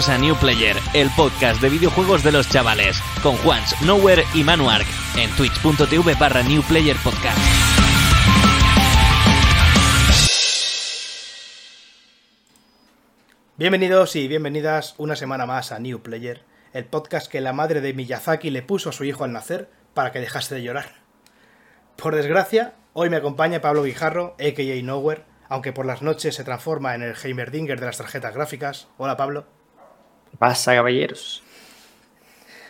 Bienvenidos a New Player, el podcast de videojuegos de los chavales, con Juans, Nowhere y Manuark, en twitch.tv barra New Player Podcast. Bienvenidos y bienvenidas una semana más a New Player, el podcast que la madre de Miyazaki le puso a su hijo al nacer para que dejase de llorar. Por desgracia, hoy me acompaña Pablo Guijarro, a.k.a. Nowhere, aunque por las noches se transforma en el Heimerdinger de las tarjetas gráficas. Hola Pablo. ¿Qué pasa, caballeros?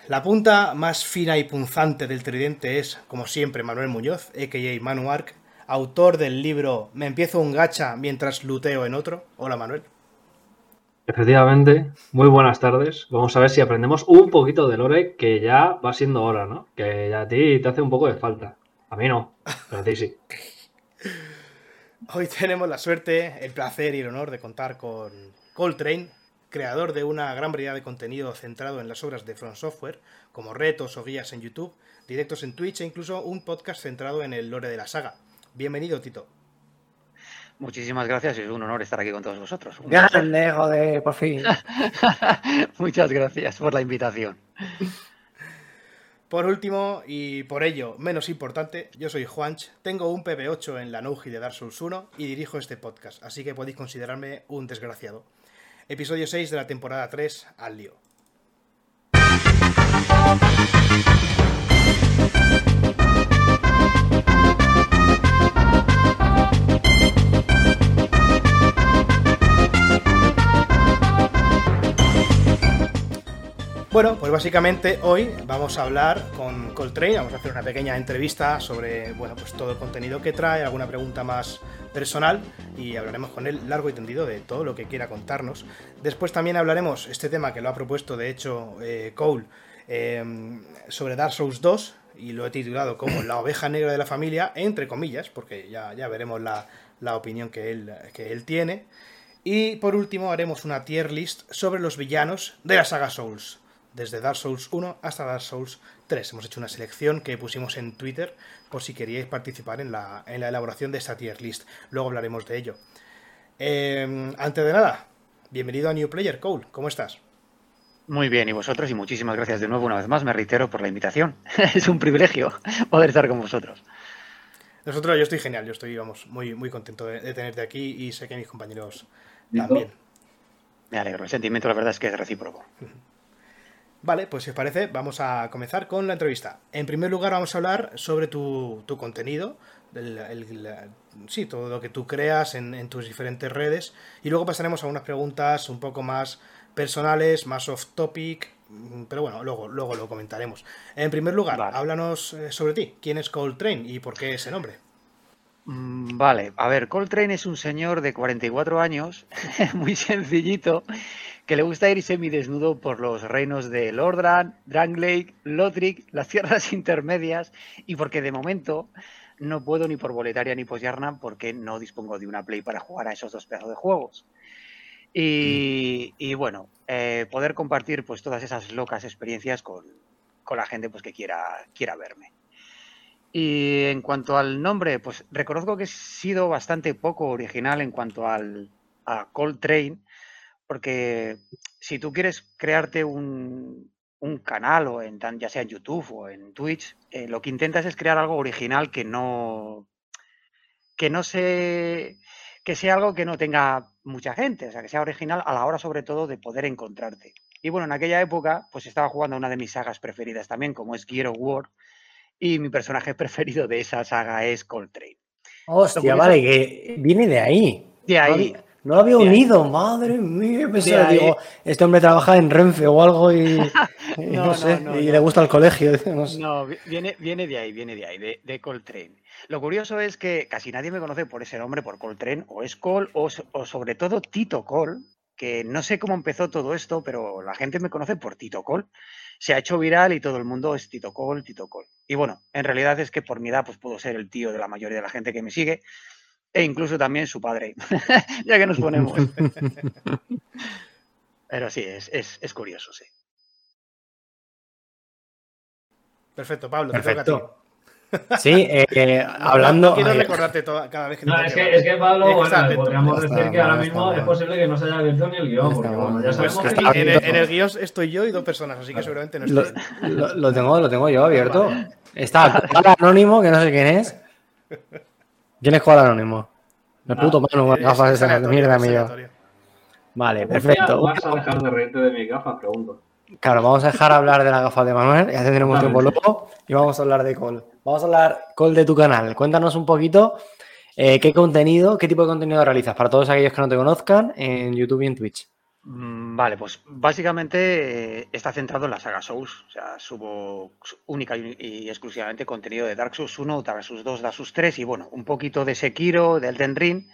La punta más fina y punzante del tridente es, como siempre, Manuel Muñoz, a.k.a. Manu Arc, autor del libro Me empiezo un gacha mientras luteo en otro. Hola Manuel. Efectivamente, muy buenas tardes. Vamos a ver si aprendemos un poquito de lore, que ya va siendo hora, ¿no? Que ya a ti te hace un poco de falta. A mí no, pero a ti sí. Hoy tenemos la suerte, el placer y el honor de contar con Coltrane, creador de una gran variedad de contenido centrado en las obras de From Software, como retos o guías en YouTube, directos en Twitch e incluso un podcast centrado en el lore de la saga. Bienvenido, Tito. Muchísimas gracias, es un honor estar aquí con todos vosotros. Grande, joder, por fin. Muchas gracias por la invitación. Por último, y por ello menos importante, yo soy Juanch, tengo un PB8 en la Nouji de Dark Souls 1 y dirijo este podcast, así que podéis considerarme un desgraciado. Episodio 6 de la temporada 3, al lío. Bueno, pues básicamente hoy vamos a hablar con Coltrane, vamos a hacer una pequeña entrevista sobre bueno, pues todo el contenido que trae, alguna pregunta más personal y hablaremos con él largo y tendido de todo lo que quiera contarnos. Después también hablaremos este tema que lo ha propuesto de hecho eh, Cole eh, sobre Dark Souls 2 y lo he titulado como La oveja negra de la familia, entre comillas, porque ya, ya veremos la, la opinión que él, que él tiene. Y por último haremos una tier list sobre los villanos de la saga Souls desde Dark Souls 1 hasta Dark Souls 3. Hemos hecho una selección que pusimos en Twitter por si queríais participar en la, en la elaboración de esta tier list. Luego hablaremos de ello. Eh, antes de nada, bienvenido a New Player, Cole. ¿Cómo estás? Muy bien, y vosotros, y muchísimas gracias de nuevo una vez más, me reitero por la invitación. es un privilegio poder estar con vosotros. Nosotros, yo estoy genial, yo estoy, vamos, muy, muy contento de, de tenerte aquí y sé que mis compañeros también. Me alegro, el sentimiento la verdad es que es recíproco. Vale, pues si os parece, vamos a comenzar con la entrevista. En primer lugar, vamos a hablar sobre tu, tu contenido, el, el, la, sí, todo lo que tú creas en, en, tus diferentes redes, y luego pasaremos a unas preguntas un poco más personales, más off topic, pero bueno, luego, luego lo comentaremos. En primer lugar, vale. háblanos eh, sobre ti. ¿Quién es Coltrane y por qué ese nombre? Mm, Vale, a ver, Coltrane es un señor de 44 años, muy sencillito, que le gusta ir semidesnudo por los reinos de Lordran, Dranglake, Lothric, las tierras intermedias, y porque de momento no puedo ni por Boletaria ni por Yarnam porque no dispongo de una Play para jugar a esos dos pedazos de juegos. Y, y bueno, eh, poder compartir pues todas esas locas experiencias con, con la gente pues que quiera, quiera verme. Y en cuanto al nombre, pues reconozco que he sido bastante poco original en cuanto al, a Coltrane, porque si tú quieres crearte un, un canal, o en, ya sea en YouTube o en Twitch, eh, lo que intentas es crear algo original que no, que no se, que sea algo que no tenga mucha gente, o sea, que sea original a la hora sobre todo de poder encontrarte. Y bueno, en aquella época, pues estaba jugando a una de mis sagas preferidas también, como es Gear of War, y mi personaje preferido de esa saga es Coltrane. Hostia, vale, que viene de ahí. De ahí. No lo había unido, ahí. madre mía. Pensaba, digo, este hombre trabaja en Renfe o algo y, y no, no, sé, no, y le gusta el colegio. No, viene, viene de ahí, viene de ahí, de, de, Coltrane. Lo curioso es que casi nadie me conoce por ese nombre, por Coltrane, o es Cole, o, o sobre todo Tito Cole, que no sé cómo empezó todo esto, pero la gente me conoce por Tito Cole se ha hecho viral y todo el mundo es Tito Col, Tito Col. Y bueno, en realidad es que por mi edad pues puedo ser el tío de la mayoría de la gente que me sigue e incluso también su padre, ya que nos ponemos. Pero sí, es, es, es, curioso, sí. Perfecto, Pablo, Perfecto. Sí, eh, hablando. Quiero recordarte cada vez que No, es que, es que Pablo, bueno, podríamos decir que ahora mismo es posible que no se haya abierto ni el guion, porque bueno, ya sabemos pues que. En el, en el, guion estoy yo y dos personas, así que seguramente no estoy. Lo, lo, tengo, lo tengo yo abierto. Está el Anónimo, que no sé quién es. ¿Quién es Koala Anónimo? El puto mano, gafas de mierda, amigo. Vale, perfecto. ¿Vas a dejar de reírte de mi gafas? Pregunto. Claro, vamos a dejar hablar de la gafa de Manuel, ya tendremos tiempo luego, y vamos a hablar de Col. Vamos a hablar, Col, de tu canal. Cuéntanos un poquito eh, qué contenido, qué tipo de contenido realizas para todos aquellos que no te conozcan en YouTube y en Twitch. Mm, vale, pues básicamente eh, está centrado en la saga Souls. Subo única y, exclusivamente contenido de Dark Souls 1, Dark Souls 2, Dark Souls 3 y bueno, un poquito de Sekiro, del Elden Ring.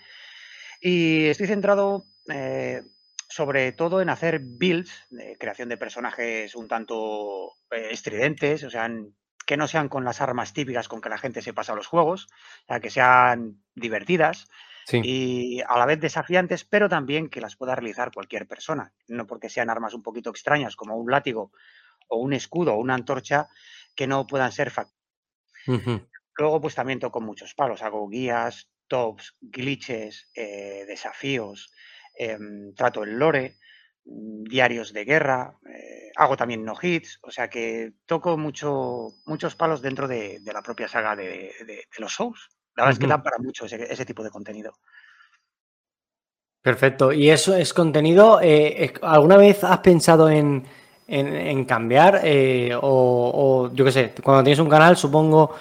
Y estoy centrado eh, sobre todo en hacer builds de creación de personajes un tanto eh, estridentes, o sea, que no sean con las armas típicas con que la gente se pasa a los juegos, que sean divertidas y a la vez desafiantes, pero también que las pueda realizar cualquier persona, no porque sean armas un poquito extrañas como un látigo o un escudo o una antorcha que no puedan ser Luego, pues también toco muchos palos, hago guías, tops, glitches, eh, desafíos, Em, trato el lore, mm, diarios de guerra, eh, hago también no hits, o sea que toco mucho, muchos palos dentro de, la propia saga de, los Souls. La verdad es que da para mucho ese, tipo de contenido. Perfecto. ¿Y eso es contenido? Eh, ¿Alguna vez has pensado en, cambiar? Eh, o, yo qué sé, cuando tienes un canal, supongo,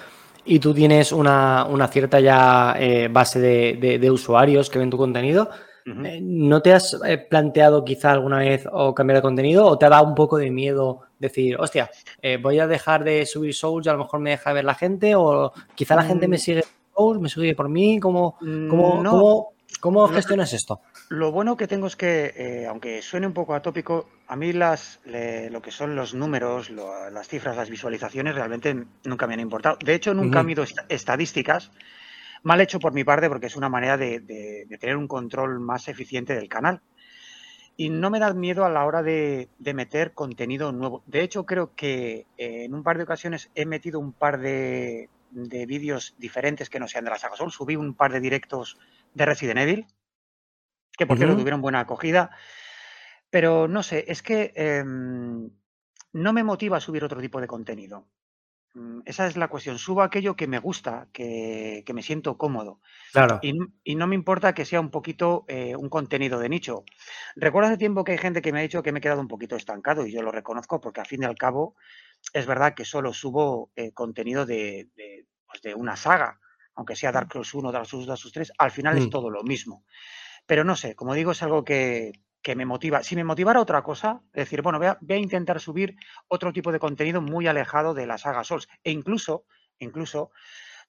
y tú tienes una, cierta ya base de, usuarios que ven tu contenido, eh, ¿No te has eh, planteado quizá alguna vez o cambiar de contenido o te ha dado un poco de miedo decir, hostia, eh, voy a dejar de subir Souls y a lo mejor me deja de ver la gente o quizá la gente me mm. sigue Me sigue por mí? ¿Cómo, cómo, cómo, gestionas esto? Lo bueno que tengo es que, aunque suene un poco atópico, a mí las, lo que son los números, las cifras, las visualizaciones realmente nunca me han importado. De hecho, nunca he uh estadísticas Mal hecho por mi parte porque es una manera de, tener un control más eficiente del canal. Y no me da miedo a la hora de, meter contenido nuevo. De hecho, creo que eh, en un par de ocasiones he metido un par de, vídeos diferentes que no sean de la saga Sol. Subí un par de directos de Resident Evil, que por cierto tuvieron buena acogida. Pero no sé, es que em, no me motiva a subir otro tipo de contenido. Mm, esa es la cuestión. Subo aquello que me gusta, que, me siento cómodo. Claro. Y, no me importa que sea un poquito eh, un contenido de nicho. Recuerdo hace tiempo que hay gente que me ha dicho que me he quedado un poquito estancado y yo lo reconozco porque al fin y al cabo es verdad que solo subo eh, contenido de, pues, de, una saga, aunque sea Dark Souls 1, Dark Souls 2, Dark Souls 3, al final es mm. todo lo mismo. Pero no sé, como digo, es algo que, que me motiva. Si me motivara otra cosa, es decir, bueno, voy a, intentar subir otro tipo de contenido muy alejado de la saga Souls. E incluso, incluso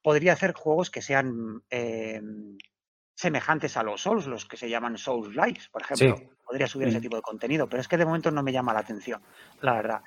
podría hacer juegos que sean eh, semejantes a los Souls, los que se llaman Souls Likes, por ejemplo. Podría subir ese tipo de contenido, pero es que de momento no me llama la atención, la verdad.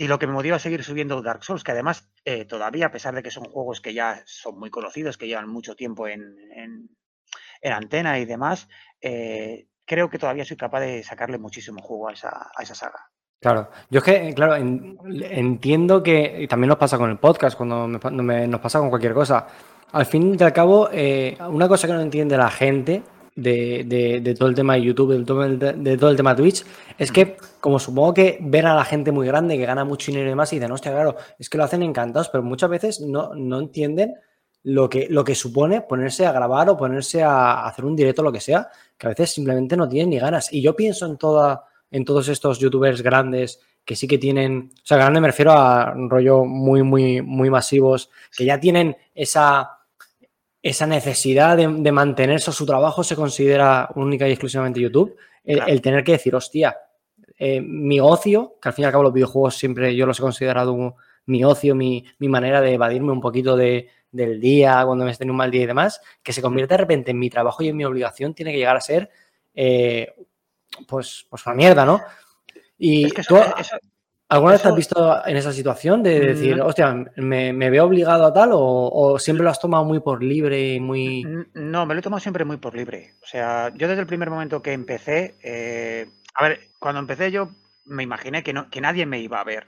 Y lo que me motiva a seguir subiendo Dark Souls, que además eh, todavía, a pesar de que son juegos que ya son muy conocidos, que llevan mucho tiempo en, en, antena y demás, eh, creo que todavía soy capaz de sacarle muchísimo jugo a esa, a esa saga. Claro, yo es que, claro, entiendo que y también nos pasa con el podcast, cuando nos pasa con cualquier cosa. Al fin y al cabo, eh, una cosa que no entiende la gente de, todo el tema de YouTube, de todo, el, de todo el tema Twitch, es que, como supongo que ven a la gente muy grande que gana mucho dinero y demás, y dicen, hostia, claro, es que lo hacen encantados, pero muchas veces no, no entienden lo que, lo que supone ponerse a grabar o ponerse a hacer un directo, lo que sea, que a veces simplemente no tienen ni ganas. Y yo pienso en, toda, en todos estos youtubers grandes que sí que tienen, o sea, grande me refiero a un rollo muy, muy, muy masivos, que ya tienen esa, esa necesidad de, mantenerse su trabajo, se considera única y exclusivamente YouTube. El, tener que decir, hostia, eh, mi ocio, que al fin y al cabo los videojuegos siempre yo los he considerado mi ocio, mi, mi manera de evadirme un poquito de, del día, cuando me esté en un mal día y demás, que se convierte de repente en mi trabajo y en mi obligación, tiene que llegar a ser, eh, pues, pues una mierda, ¿no? Y tú, ¿alguna vez te has visto en esa situación de decir, hostia, me, veo obligado a tal o, siempre lo has tomado muy por libre y muy... No, me lo he tomado siempre muy por libre. O sea, yo desde el primer momento que empecé, eh, a ver, cuando empecé yo me imaginé que, no, que nadie me iba a ver.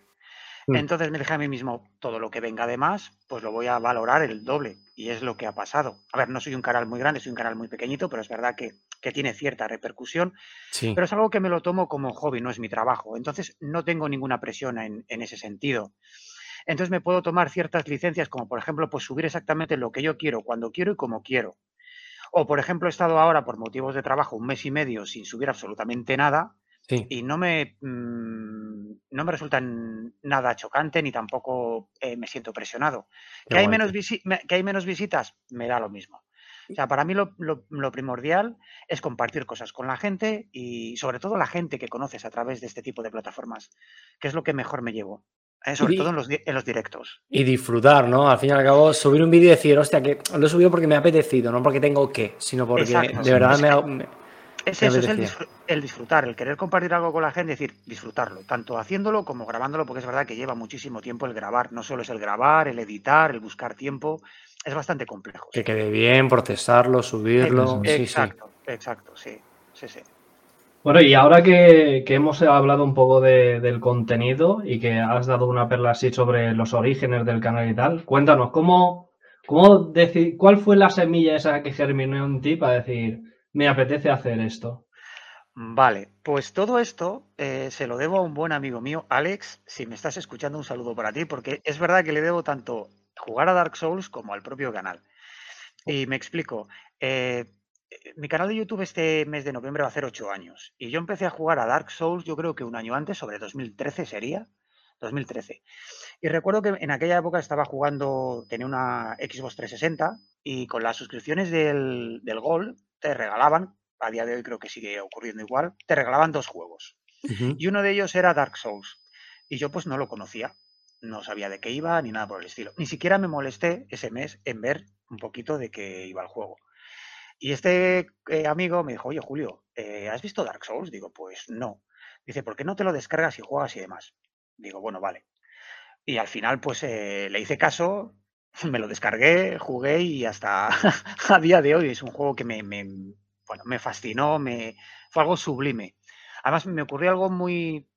Mm. Entonces me dije a mí mismo, todo lo que venga de más, pues lo voy a valorar el doble. Y es lo que ha pasado. A ver, no soy un canal muy grande, soy un canal muy pequeñito, pero es verdad que, tiene cierta repercusión. Pero es algo que me lo tomo como hobby, no es mi trabajo. Entonces no tengo ninguna presión en, en ese sentido. Entonces me puedo tomar ciertas licencias, como por ejemplo, pues subir exactamente lo que yo quiero, cuando quiero y como quiero. O por ejemplo, he estado ahora por motivos de trabajo un mes y medio sin subir absolutamente nada y no me, mm, no me resulta nada chocante ni tampoco eh, me siento presionado. ¿Que hay, menos que hay menos visitas? Me da lo mismo. O sea, para mí lo, primordial es compartir cosas con la gente y sobre todo la gente que conoces a través de este tipo de plataformas, que es lo que mejor me llevo. Eh, sobre todo en los, en los, directos. Y disfrutar, ¿no? Al fin y al cabo, subir un vídeo y decir, hostia, que lo he subido porque me ha apetecido, no porque tengo que, sino porque de verdad me, es eso, es el, disfrutar, el querer compartir algo con la gente, es decir, disfrutarlo, tanto haciéndolo como grabándolo, porque es verdad que lleva muchísimo tiempo el grabar, no solo es el grabar, el editar, el buscar tiempo, es bastante complejo. Que quede bien, procesarlo, subirlo. Exacto, exacto, sí, sí, sí. Bueno, y ahora que, hemos hablado un poco del contenido y que has dado una perla así sobre los orígenes del canal y tal, cuéntanos, ¿cómo, cómo decir, cuál fue la semilla esa que germinó en ti para decir me apetece hacer esto. Vale, pues todo esto eh, se lo debo a un buen amigo mío, Alex. Si me estás escuchando, un saludo para ti, porque es verdad que le debo tanto jugar a Dark Souls como al propio canal. Y me explico. Eh, mi canal de YouTube este mes de noviembre va a hacer ocho años. Y yo empecé a jugar a Dark Souls, yo creo que un año antes, sobre 2013 sería. 2013. Y recuerdo que en aquella época estaba jugando, tenía una Xbox 360 y con las suscripciones del, del Gold te regalaban, a día de hoy creo que sigue ocurriendo igual, te regalaban dos juegos. Y uno de ellos era Dark Souls. Y yo pues no lo conocía, no sabía de qué iba ni nada por el estilo. Ni siquiera me molesté ese mes en ver un poquito de qué iba el juego. Y este eh, amigo me dijo, oye Julio, eh, ¿has visto Dark Souls? Digo, pues no. Dice, ¿por qué no te lo descargas y juegas y demás? Digo, bueno, vale. Y al final, pues eh, le hice caso, me lo descargué, jugué y hasta a día de hoy es un juego que me, bueno, me fascinó, me, fue algo sublime. Además, me ocurrió algo muy,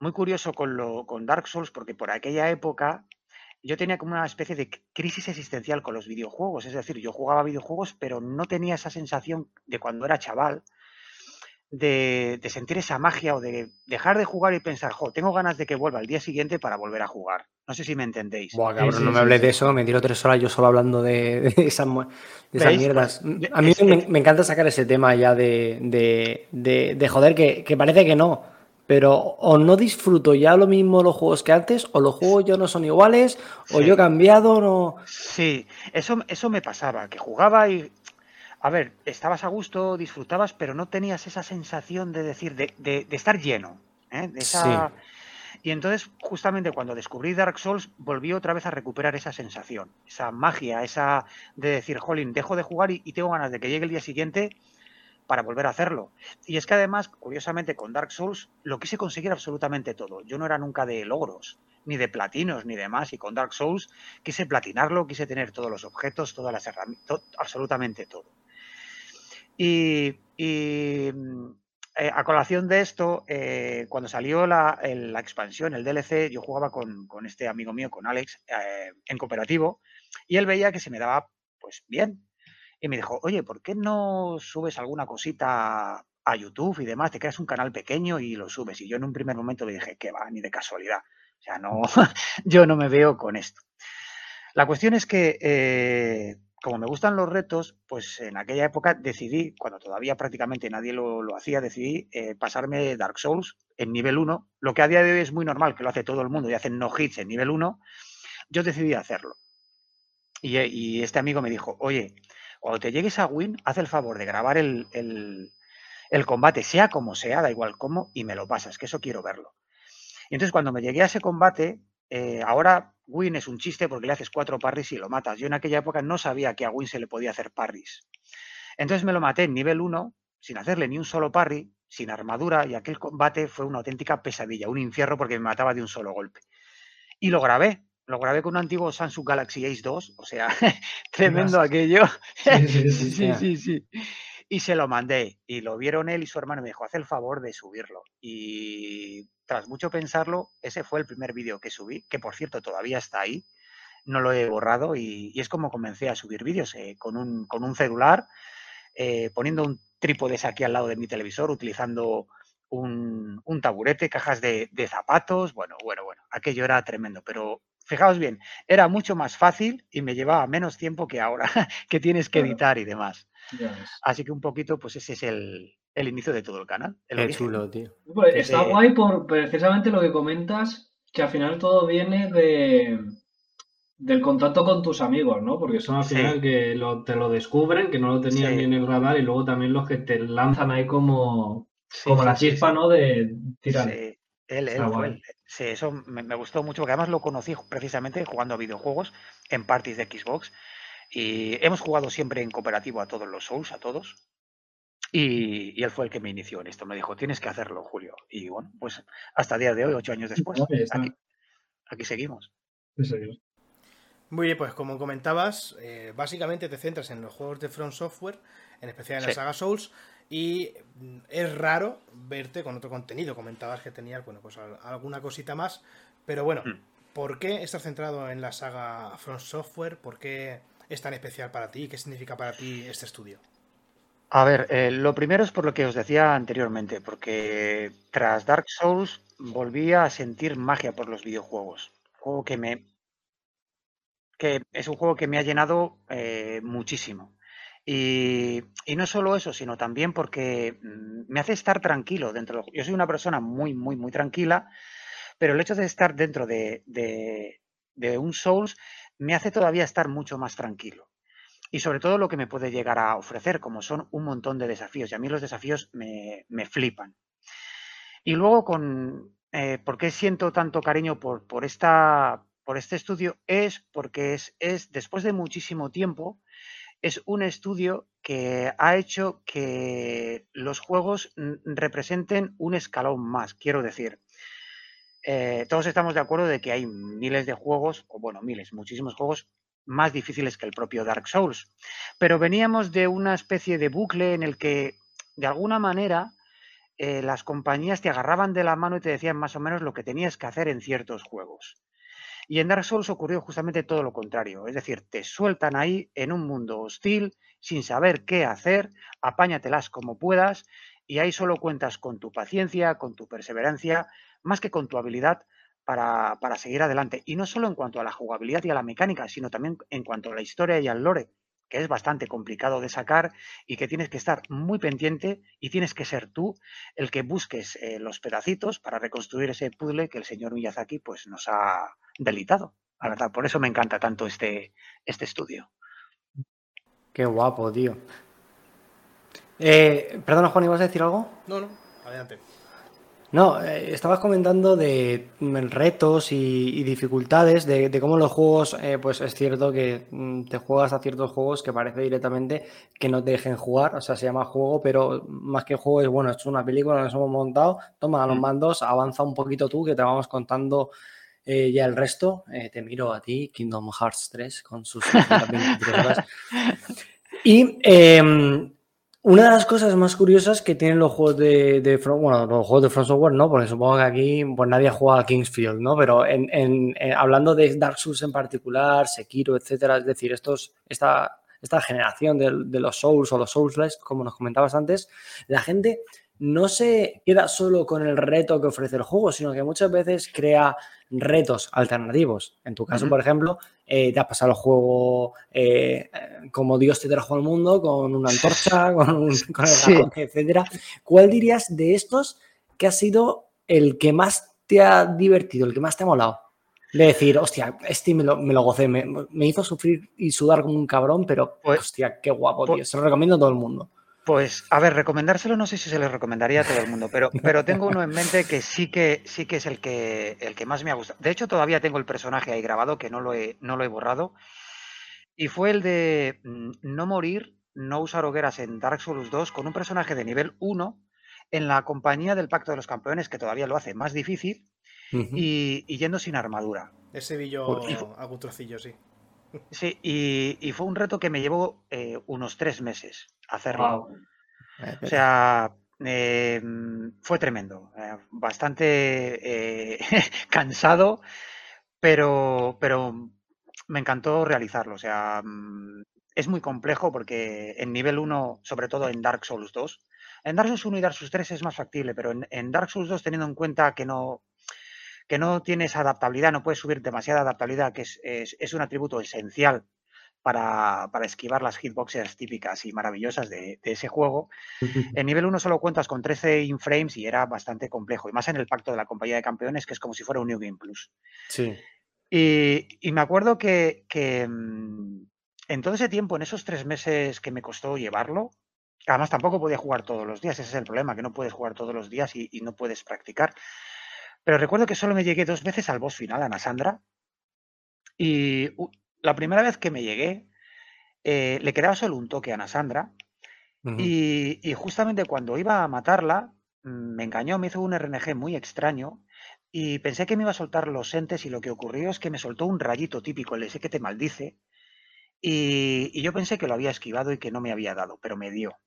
muy curioso con, lo, con Dark Souls, porque por aquella época yo tenía como una especie de crisis existencial con los videojuegos. Es decir, yo jugaba videojuegos, pero no tenía esa sensación de cuando era chaval, de, sentir esa magia o de dejar de jugar y pensar, jo, tengo ganas de que vuelva el día siguiente para volver a jugar. No sé si me entendéis. Buah, cabrón, no me hables de eso, me tiro tres horas yo solo hablando de, esas, mierdas. Pues, a mí me, encanta sacar ese tema ya de, de joder, que, que, parece que no. Pero o no disfruto ya lo mismo los juegos que antes, o los juegos ya no son iguales, o yo he cambiado, no. Sí, eso, eso me pasaba, que jugaba y a ver, estabas a gusto, disfrutabas, pero no tenías esa sensación de decir, de, estar lleno. ¿eh? Y entonces, justamente cuando descubrí Dark Souls, volví otra vez a recuperar esa sensación, esa magia, esa de decir, jolín, dejo de jugar y, tengo ganas de que llegue el día siguiente para volver a hacerlo. Y es que además, curiosamente, con Dark Souls lo quise conseguir absolutamente todo. Yo no era nunca de logros, ni de platinos, ni demás. Y con Dark Souls quise platinarlo, quise tener todos los objetos, todas las herramientas, absolutamente todo. Y, eh, a colación de esto, eh, cuando salió la, expansión, el DLC, yo jugaba con, este amigo mío, con Alex, eh, en cooperativo, y él veía que se me daba pues bien. Y me dijo, oye, ¿por qué no subes alguna cosita a YouTube y demás? Te creas un canal pequeño y lo subes. Y yo en un primer momento le dije, que va, ni de casualidad. O sea, no, yo no me veo con esto. La cuestión es que como me gustan los retos, pues en aquella época decidí, cuando todavía prácticamente nadie lo, hacía, decidí eh, pasarme Dark Souls en nivel 1, lo que a día de hoy es muy normal, que lo hace todo el mundo y hacen no hits en nivel 1, yo decidí hacerlo. Y, este amigo me dijo, oye, cuando te llegues a Win, haz el favor de grabar el, el combate, sea como sea, da igual cómo, y me lo pasas, que eso quiero verlo. Y entonces cuando me llegué a ese combate, eh, ahora Win es un chiste porque le haces cuatro parries y lo matas. Yo en aquella época no sabía que a Win se le podía hacer parries. Entonces me lo maté en nivel 1 sin hacerle ni un solo parry, sin armadura, y aquel combate fue una auténtica pesadilla, un infierno porque me mataba de un solo golpe. Y lo grabé, lo grabé con un antiguo Samsung Galaxy Ace 2, o sea, tremendo aquello. sí, sí, sí, Y se lo mandé, y lo vieron él y su hermano, me dijo, haz el favor de subirlo. Y tras mucho pensarlo, ese fue el primer vídeo que subí, que por cierto todavía está ahí, no lo he borrado y, es como comencé a subir vídeos eh, con, un, con, un, celular, eh, poniendo un trípode aquí al lado de mi televisor, utilizando un, un taburete, cajas de, de, zapatos, bueno, bueno, bueno, aquello era tremendo, pero fijaos bien, era mucho más fácil y me llevaba menos tiempo que ahora, que tienes que editar y demás. Así que un poquito, pues ese es el, el inicio de todo el canal. El chulo, tío. Pues está guay por precisamente lo que comentas, que al final todo viene de del contacto con tus amigos, ¿no? Porque son al final que te lo descubren, que no lo tenían ni en el radar, y luego también los que te lanzan ahí como, como la chispa, ¿no? De tirar. Sí, él, él fue Sí, eso me, me, gustó mucho, porque además lo conocí precisamente jugando a videojuegos en parties de Xbox. Y hemos jugado siempre en cooperativo a todos los Souls, a todos. Y, él fue el que me inició en esto. Me dijo, tienes que hacerlo, Julio. Y bueno, pues hasta el día de hoy, ocho años después, aquí, aquí seguimos. Muy bien, pues como comentabas, eh, básicamente te centras en los juegos de Front Software, en especial en la saga Souls, y mm, es raro verte con otro contenido. Comentabas que tenías, bueno, pues alguna cosita más, pero bueno, hmm. ¿por qué estás centrado en la saga Front Software? ¿Por qué es tan especial para ti? ¿Qué significa para ti este estudio? A ver, eh, lo primero es por lo que os decía anteriormente, porque tras Dark Souls volví a sentir magia por los videojuegos. Juego que me. que es un juego que me ha llenado eh, muchísimo. Y, no solo eso, sino también porque mm, me hace estar tranquilo dentro. De... Yo soy una persona muy, muy, muy tranquila, pero el hecho de estar dentro de, de un Souls me hace todavía estar mucho más tranquilo. Y sobre todo lo que me puede llegar a ofrecer, como son un montón de desafíos. Y a mí los desafíos me, flipan. Y luego, con, eh, ¿por qué siento tanto cariño por, por, esta, por este estudio? Es porque es, es, después de muchísimo tiempo, es un estudio que ha hecho que los juegos representen un escalón más. Quiero decir, eh, todos estamos de acuerdo de que hay miles de juegos, o bueno, miles, muchísimos juegos más difíciles que el propio Dark Souls. Pero veníamos de una especie de bucle en el que, de alguna manera, eh, las compañías te agarraban de la mano y te decían más o menos lo que tenías que hacer en ciertos juegos. Y en Dark Souls ocurrió justamente todo lo contrario. Es decir, te sueltan ahí en un mundo hostil, sin saber qué hacer, apáñatelas como puedas, y ahí solo cuentas con tu paciencia, con tu perseverancia, más que con tu habilidad para, seguir adelante. Y no solo en cuanto a la jugabilidad y a la mecánica, sino también en cuanto a la historia y al lore, que es bastante complicado de sacar y que tienes que estar muy pendiente y tienes que ser tú el que busques eh, los pedacitos para reconstruir ese puzzle que el señor Miyazaki pues, nos ha delitado. Por eso me encanta tanto este, este estudio. Qué guapo, tío. Eh, perdona, Juan, ¿ibas a decir algo? No, no, adelante. No, eh, estabas comentando de mm, retos y, dificultades, de, cómo los juegos, eh, pues es cierto que mm, te juegas a ciertos juegos que parece directamente que no te dejen jugar, o sea, se llama juego, pero más que juego es, bueno, es una película, nos hemos montado, toma los mm. mandos, avanza un poquito tú, que te vamos contando eh, ya el resto. te miro a ti, Kingdom Hearts 3, con sus 23 horas. Y em, una de las cosas más curiosas que tienen los juegos de, de bueno, los juegos de Front Software, ¿no? Porque supongo que aquí pues nadie ha jugado a Kingsfield, ¿no? Pero en, hablando de Dark Souls en particular, Sekiro, etcétera, es decir, estos, esta, esta generación de, los Souls o los Souls, como nos comentabas antes, la gente no se queda solo con el reto que ofrece el juego, sino que muchas veces crea retos alternativos. En tu caso, por ejemplo, eh, te has pasado el juego eh, como Dios te trajo al mundo, con una antorcha, con, un, el etcétera. ¿Cuál dirías de estos que ha sido el que más te ha divertido, el que más te ha molado? De decir, hostia, este me lo, me lo gocé, me, hizo sufrir y sudar como un cabrón, pero pues hostia, qué guapo, pues tío. Se lo recomiendo a todo el mundo. Pues, a ver, recomendárselo no sé si se le recomendaría a todo el mundo, pero, pero tengo uno en mente que sí que sí que es el que el que más me ha gustado. De hecho, todavía tengo el personaje ahí grabado, que no lo he, no lo he borrado. Y fue el de mm, no morir, no usar hogueras en Dark Souls 2 con un personaje de nivel 1 en la compañía del Pacto de los Campeones, que todavía lo hace más difícil, y, yendo sin armadura. Ese vi yo algún trocillo, sí. Sí, y, fue un reto que me llevó eh, unos tres meses hacerlo. O sea, em, fue tremendo, eh, bastante eh, cansado, pero, pero me encantó realizarlo. O sea, mm, es muy complejo porque en nivel 1, sobre todo en Dark Souls 2, en Dark Souls 1 y Dark Souls 3 es más factible, pero en, Dark Souls 2, teniendo en cuenta que no, que no tienes adaptabilidad, no puedes subir demasiada adaptabilidad, que es, es, un atributo esencial para, para, esquivar las hitboxes típicas y maravillosas de, ese juego. En nivel 1 solo cuentas con 13 inframes y era bastante complejo, y más en el pacto de la compañía de campeones, que es como si fuera un New Game Plus. Sí. Y, y me acuerdo que, que mm, en todo ese tiempo, en esos tres meses que me costó llevarlo, además tampoco podía jugar todos los días, ese es el problema, que no puedes jugar todos los días y, no puedes practicar. Pero recuerdo que solo me llegué dos veces al boss final, a Nasandra, y la primera vez que me llegué, eh, le quedaba solo un toque a Nasandra, y, y, justamente cuando iba a matarla, mm, me engañó, me hizo un RNG muy extraño, y pensé que me iba a soltar los entes, y lo que ocurrió es que me soltó un rayito típico, el ese que te maldice, y, yo pensé que lo había esquivado y que no me había dado, pero me dio.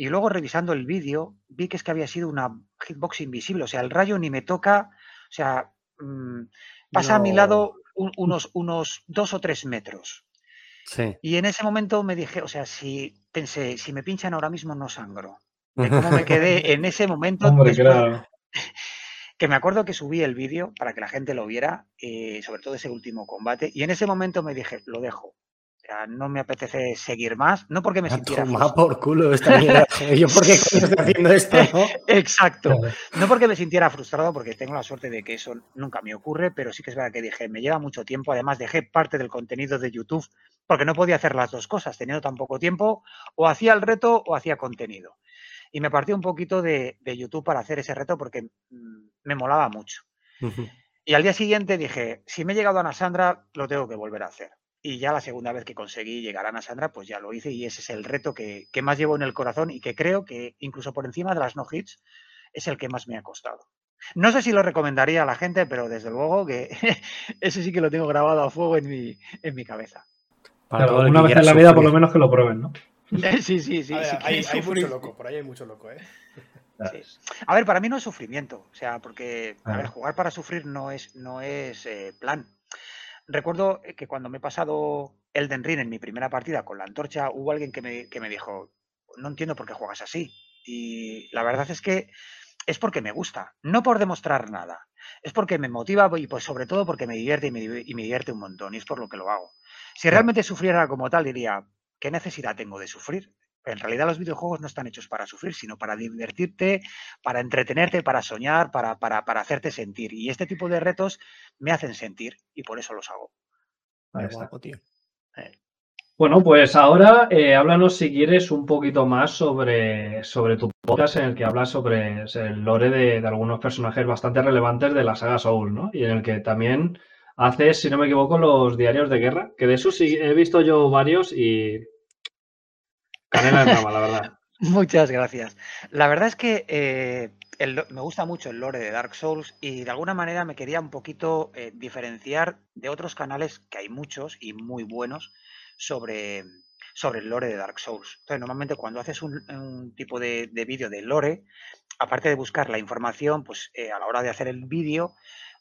Y luego revisando el vídeo, vi que es que había sido una hitbox invisible, o sea, el rayo ni me toca, o sea, mm, pasa a mi lado unos, unos dos o tres metros. Sí. Y en ese momento me dije, o sea, si pensé, si me pinchan ahora mismo no sangro. De cómo me quedé en ese momento. Hombre, claro que me acuerdo que subí el vídeo para que la gente lo viera, eh, sobre todo ese último combate, y en ese momento me dije, lo dejo. Sea, no me apetece seguir más, no porque me sintiera... Toma por culo esta mierda. Yo por qué estoy haciendo esto, ¿no? Exacto. No porque me sintiera frustrado, porque tengo la suerte de que eso nunca me ocurre, pero sí que es verdad que dije, me lleva mucho tiempo, además dejé parte del contenido de YouTube porque no podía hacer las dos cosas, teniendo tan poco tiempo, o hacía el reto o hacía contenido y me partí un poquito de, YouTube para hacer ese reto porque mm, me molaba mucho. Y al día siguiente dije, si me he llegado a Nasandra, lo tengo que volver a hacer. Y ya la segunda vez que conseguí llegar a Nasandra, pues ya lo hice y ese es el reto que, más llevo en el corazón y que creo que incluso por encima de las no hits es el que más me ha costado. No sé si lo recomendaría a la gente, pero desde luego que ese sí que lo tengo grabado a fuego en mi, en mi cabeza. una vez en la vida por lo menos que lo prueben, ¿no? Sí, sí, sí. hay, mucho loco, por ahí hay mucho loco, ¿eh? A ver, para mí no es sufrimiento, o sea, porque a ver, jugar para sufrir no es, no es eh, plan. Recuerdo que cuando me he pasado Elden Ring en mi primera partida con la antorcha, hubo alguien que me, que me dijo, no entiendo por qué juegas así. Y la verdad es que es porque me gusta, no por demostrar nada. Es porque me motiva y pues sobre todo porque me divierte y me, y me divierte un montón y es por lo que lo hago. Si realmente sufriera como tal, diría, ¿qué necesidad tengo de sufrir? En realidad los videojuegos no están hechos para sufrir, sino para divertirte, para entretenerte, para soñar, para, para, para hacerte sentir. Y este tipo de retos me hacen sentir y por eso los hago. Eh. Bueno, pues ahora eh, háblanos si quieres un poquito más sobre, sobre tu podcast en el que hablas sobre el lore de, de, algunos personajes bastante relevantes de la saga Soul, ¿no? Y en el que también haces, si no me equivoco, los diarios de guerra, que de eso sí he visto yo varios y Muchas gracias. La verdad es que eh, me gusta mucho el lore de Dark Souls y de alguna manera me quería un poquito eh, diferenciar de otros canales, que hay muchos y muy buenos, sobre, sobre el lore de Dark Souls. Entonces, normalmente cuando haces un, tipo de, vídeo de lore, aparte de buscar la información, pues eh, a la hora de hacer el vídeo,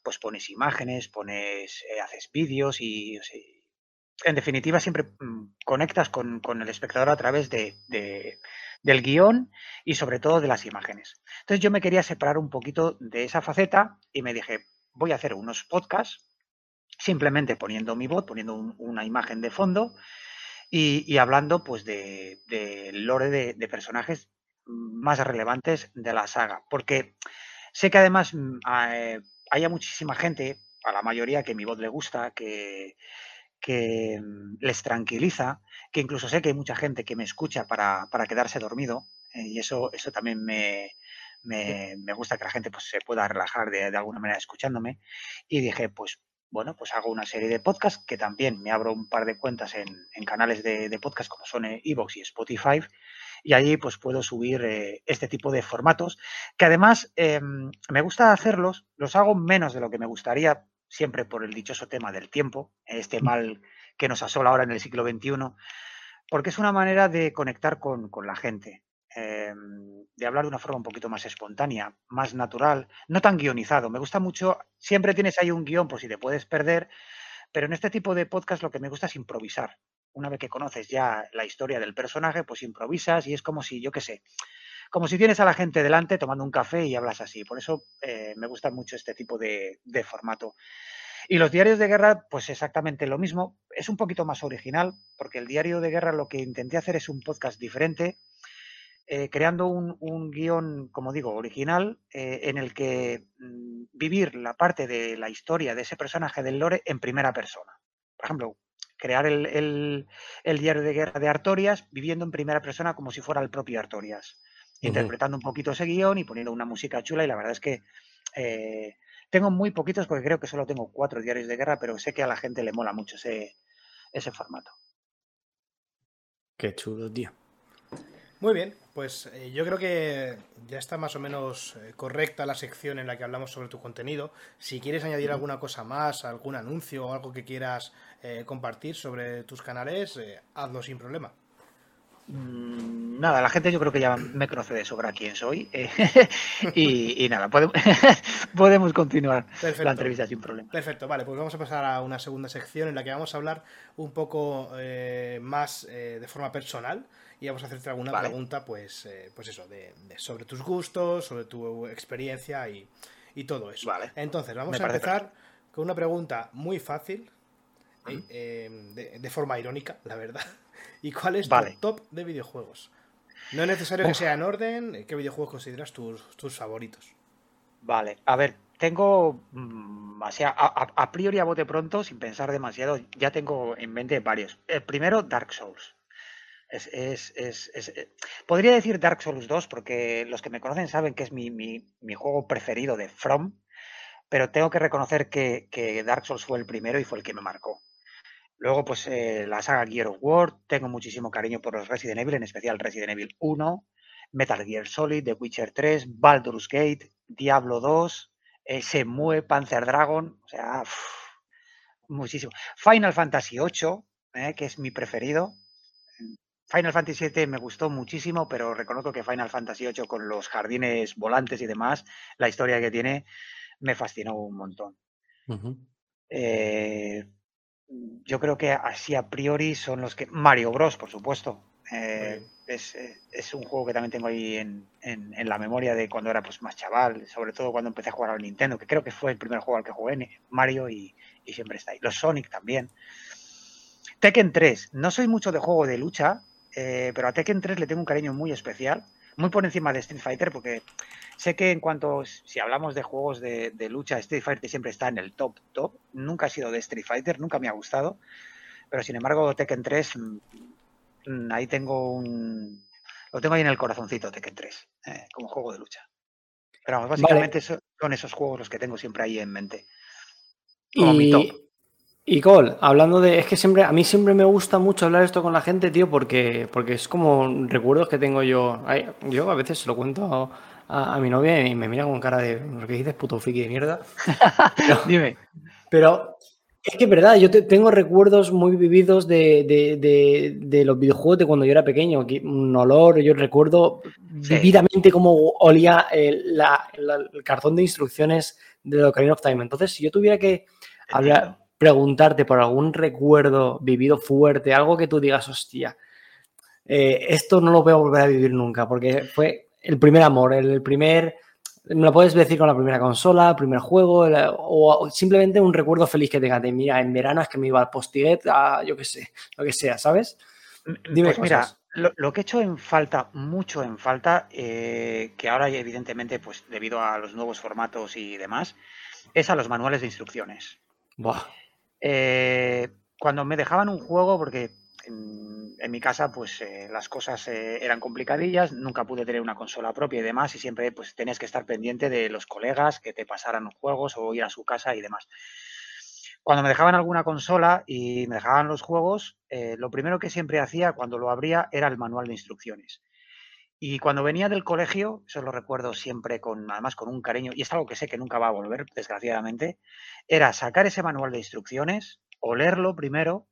pues pones imágenes, pones, haces vídeos y, en definitiva siempre mm, conectas con, el espectador a través de, del guion y sobre todo de las imágenes. Entonces yo me quería separar un poquito de esa faceta y me dije, voy a hacer unos podcasts simplemente poniendo mi voz, poniendo una imagen de fondo y, hablando pues de, lore de, personajes más relevantes de la saga. Porque sé que además mm, eh, haya muchísima gente, a la mayoría que mi voz le gusta, que, que mm, les tranquiliza, que incluso sé que hay mucha gente que me escucha para, quedarse dormido, eh, y eso, eso también me, me, gusta que la gente pues, se pueda relajar de, alguna manera escuchándome. Y dije, pues bueno, pues hago una serie de podcasts que también me abro un par de cuentas en, canales de, de podcast como son Evox y Spotify y allí pues puedo subir eh, este tipo de formatos que además em, me gusta hacerlos, los hago menos de lo que me gustaría, siempre por el dichoso tema del tiempo, este mal que nos asola ahora en el siglo XXI, porque es una manera de conectar con, la gente. Em, de hablar de una forma un poquito más espontánea, más natural, no tan guionizado. Me gusta mucho, siempre tienes ahí un guion por si te puedes perder, pero en este tipo de podcast lo que me gusta es improvisar. Una vez que conoces ya la historia del personaje, pues improvisas y es como si, yo qué sé, como si tienes a la gente delante tomando un café y hablas así. Por eso eh, me gusta mucho este tipo de, formato. Y los diarios de guerra, pues exactamente lo mismo. Es un poquito más original, porque el diario de guerra lo que intenté hacer es un podcast diferente, eh, creando un, guion, como digo, original, eh, en el que mm, vivir la parte de la historia de ese personaje del lore en primera persona. Por ejemplo, crear el, diario de guerra de Artorias viviendo en primera persona como si fuera el propio Artorias, interpretando un poquito ese guion y poniendo una música chula y la verdad es que eh, tengo muy poquitos porque creo que solo tengo cuatro diarios de guerra, pero sé que a la gente le mola mucho ese, ese formato. Qué chulo, tío. Muy bien, pues eh, yo creo que ya está más o menos eh, correcta la sección en la que hablamos sobre tu contenido. Si quieres añadir alguna cosa más, algún anuncio o algo que quieras eh, compartir sobre tus canales, hazlo sin problema. Mm, nada, la gente yo creo que ya me conoce de sobra quién soy. Eh, y, nada, podemos, continuar la entrevista sin problema. Perfecto, vale, pues vamos a pasar a una segunda sección en la que vamos a hablar un poco eh, más eh, de forma personal y vamos a hacerte alguna pregunta, pues, pues eso, de, sobre tus gustos, sobre tu experiencia y, todo eso. Vale. Entonces, vamos a empezar con una pregunta muy fácil, de, de forma irónica, la verdad. ¿Y cuál es tu top de videojuegos? No es necesario que sea en orden. ¿Qué videojuegos consideras tus, favoritos? Vale, a ver, tengo mm, a, priori a bote pronto, sin pensar demasiado, ya tengo en mente varios. El primero, Dark Souls. Es, eh, podría decir Dark Souls 2 porque los que me conocen saben que es mi, juego preferido de From, pero tengo que reconocer que, que, Dark Souls fue el primero y fue el que me marcó. Luego, pues eh, la saga Gear of War, tengo muchísimo cariño por los Resident Evil, en especial Resident Evil 1, Metal Gear Solid, The Witcher 3, Baldur's Gate, Diablo 2, ese Mue, Panzer Dragon, o sea, muchísimo. Final Fantasy 8, eh, que es mi preferido. Final Fantasy 7 me gustó muchísimo, pero reconozco que Final Fantasy 8 con los jardines volantes y demás, la historia que tiene, me fascinó un montón. eh, yo creo que así a priori son los que. Mario Bros, por supuesto. Eh, eh, es, un juego que también tengo ahí en, la memoria de cuando era pues más chaval, sobre todo cuando empecé a jugar al Nintendo, que creo que fue el primer juego al que jugué, Mario, y, siempre está ahí. Los Sonic también. Tekken 3. No soy mucho de juego de lucha, eh, pero a Tekken 3 le tengo un cariño muy especial, muy por encima de Street Fighter, porque Sé que en cuanto, si hablamos de juegos de, lucha, Street Fighter siempre está en el top, top. Nunca ha sido de Street Fighter, nunca me ha gustado. Pero sin embargo, Tekken 3, mm, ahí tengo un... Lo tengo ahí en el corazoncito, Tekken 3, eh, como juego de lucha. Pero vamos, básicamente son esos juegos los que tengo siempre ahí en mente. Como y... mi top. Y Cole, hablando de. Es que siempre. A mí siempre me gusta mucho hablar esto con la gente, tío, porque, porque es como recuerdos que tengo yo. Yo a veces se lo cuento a, mi novia y me mira con cara de que dices, puto friki de mierda. Dime. Pero es que es verdad, yo tengo recuerdos muy vividos de, los videojuegos de cuando yo era pequeño. Un olor, yo recuerdo vividamente cómo olía el, cartón de instrucciones de Ocarina of Time. Entonces, si yo tuviera que hablar, preguntarte por algún recuerdo vivido fuerte, algo que tú digas, hostia, eh, esto no lo voy a volver a vivir nunca, porque fue el primer amor, el primer, me lo puedes decir con la primera consola, el primer juego, o simplemente un recuerdo feliz que tengas de, mira, en verano es que me iba al postiguet, a, yo qué sé, lo que sea, ¿sabes? Mm, Dime pues mira, lo, que he hecho en falta, mucho en falta, eh, que ahora evidentemente, pues debido a los nuevos formatos y demás, es a los manuales de instrucciones. Buah. Eh, cuando me dejaban un juego, porque en, mi casa pues eh, las cosas eh, eran complicadillas, nunca pude tener una consola propia y demás y siempre pues tenías que estar pendiente de los colegas que te pasaran juegos o ir a su casa y demás. Cuando me dejaban alguna consola y me dejaban los juegos, eh, lo primero que siempre hacía cuando lo abría era el manual de instrucciones. Y cuando venía del colegio, eso lo recuerdo siempre con, además con un cariño, y es algo que sé que nunca va a volver, desgraciadamente, era sacar ese manual de instrucciones, o leerlo primero,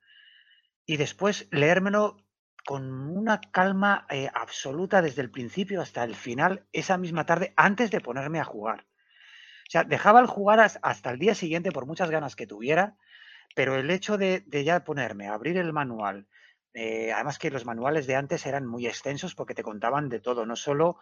y después leérmelo con una calma eh, absoluta desde el principio hasta el final, esa misma tarde, antes de ponerme a jugar. O sea, dejaba el jugar hasta el día siguiente por muchas ganas que tuviera, pero el hecho de, ya ponerme, abrir el manual, eh, además que los manuales de antes eran muy extensos porque te contaban de todo, no solo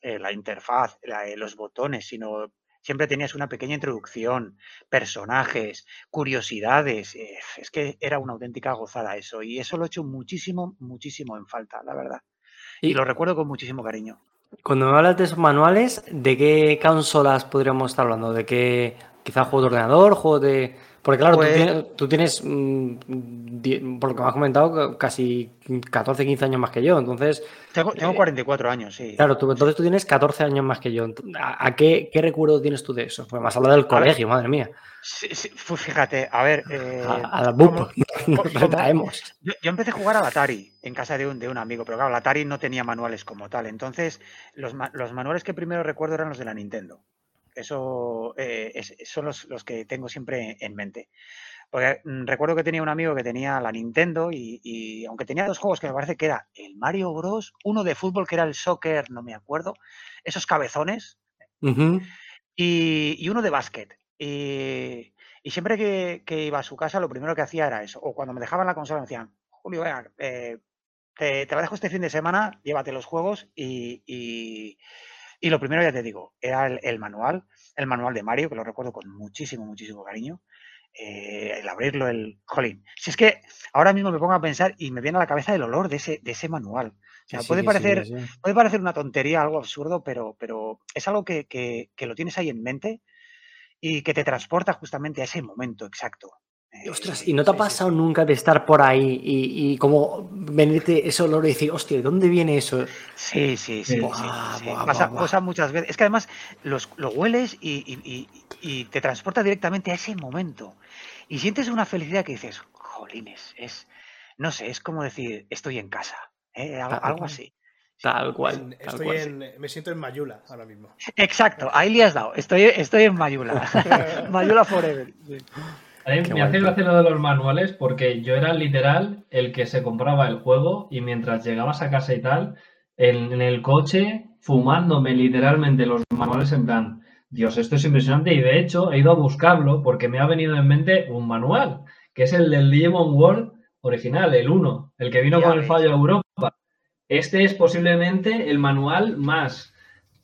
eh, la interfaz, los botones, sino siempre tenías una pequeña introducción, personajes, curiosidades. Eh, es que era una auténtica gozada eso. Y eso lo he hecho muchísimo, muchísimo en falta, la verdad. Y, lo recuerdo con muchísimo cariño. Cuando me hablas de esos manuales, ¿de qué consolas podríamos estar hablando? ¿De qué quizá juego de ordenador, juego de porque claro, tú pues tienes, mm, por lo que me has comentado, casi 14, 15 años más que yo, entonces... Tengo, 44 años, sí. Claro, tú, entonces tú tienes 14 años más que yo. ¿A, qué, qué, recuerdo tienes tú de eso? Pues me has hablado del colegio, madre mía. Sí, fíjate, a ver... Eh, a, la BUP, nos. Yo, empecé a jugar al Atari en casa de un, de un amigo, pero claro, el Atari no tenía manuales como tal, entonces los, los manuales que primero recuerdo eran los de la Nintendo. Eso eh, son los, que tengo siempre en mente. Porque mm, recuerdo que tenía un amigo que tenía la Nintendo y, aunque tenía dos juegos que me parece que era el Mario Bros, uno de fútbol que era el soccer, no me acuerdo, esos cabezones, y, uno de básquet. Y, siempre que, iba a su casa, lo primero que hacía era eso. O cuando me dejaban la consola me decían, Julio, venga, eh, te, te, la dejo este fin de semana, llévate los juegos y y lo primero, ya te digo, era el, manual, el manual de Mario, que lo recuerdo con muchísimo, muchísimo cariño. Eh, el abrirlo, el. Jolín. Si es que ahora mismo me pongo a pensar y me viene a la cabeza el olor de ese, de ese manual. O sea, puede, parecer, puede parecer una tontería, algo absurdo, pero, pero es algo que, que, que lo tienes ahí en mente y que te transporta justamente a ese momento exacto. Ostras, ¿y no te ha pasado nunca de estar por ahí y, como venirte ese olor y decir, hostia, ¿de dónde viene eso? Sí, sí, sí. pasa, muchas veces. Es que además los, lo hueles y, te transporta directamente a ese momento. Y sientes una felicidad que dices, jolines, es, no sé, es como decir, estoy en casa. ¿eh? Algo, así. Tal cual. Estoy en, me siento en Mayula ahora mismo. Exacto, ahí le has dado. Estoy, estoy en Mayula. Mayula Forever me hace gracia lo de los manuales porque yo era literal el que se compraba el juego y mientras llegabas a casa y tal, en, el coche fumándome literalmente los manuales en plan, Dios, esto es impresionante y de hecho he ido a buscarlo porque me ha venido en mente un manual, que es el del Digimon World original, el 1, el que vino con el fallo a Europa. Este es posiblemente el manual más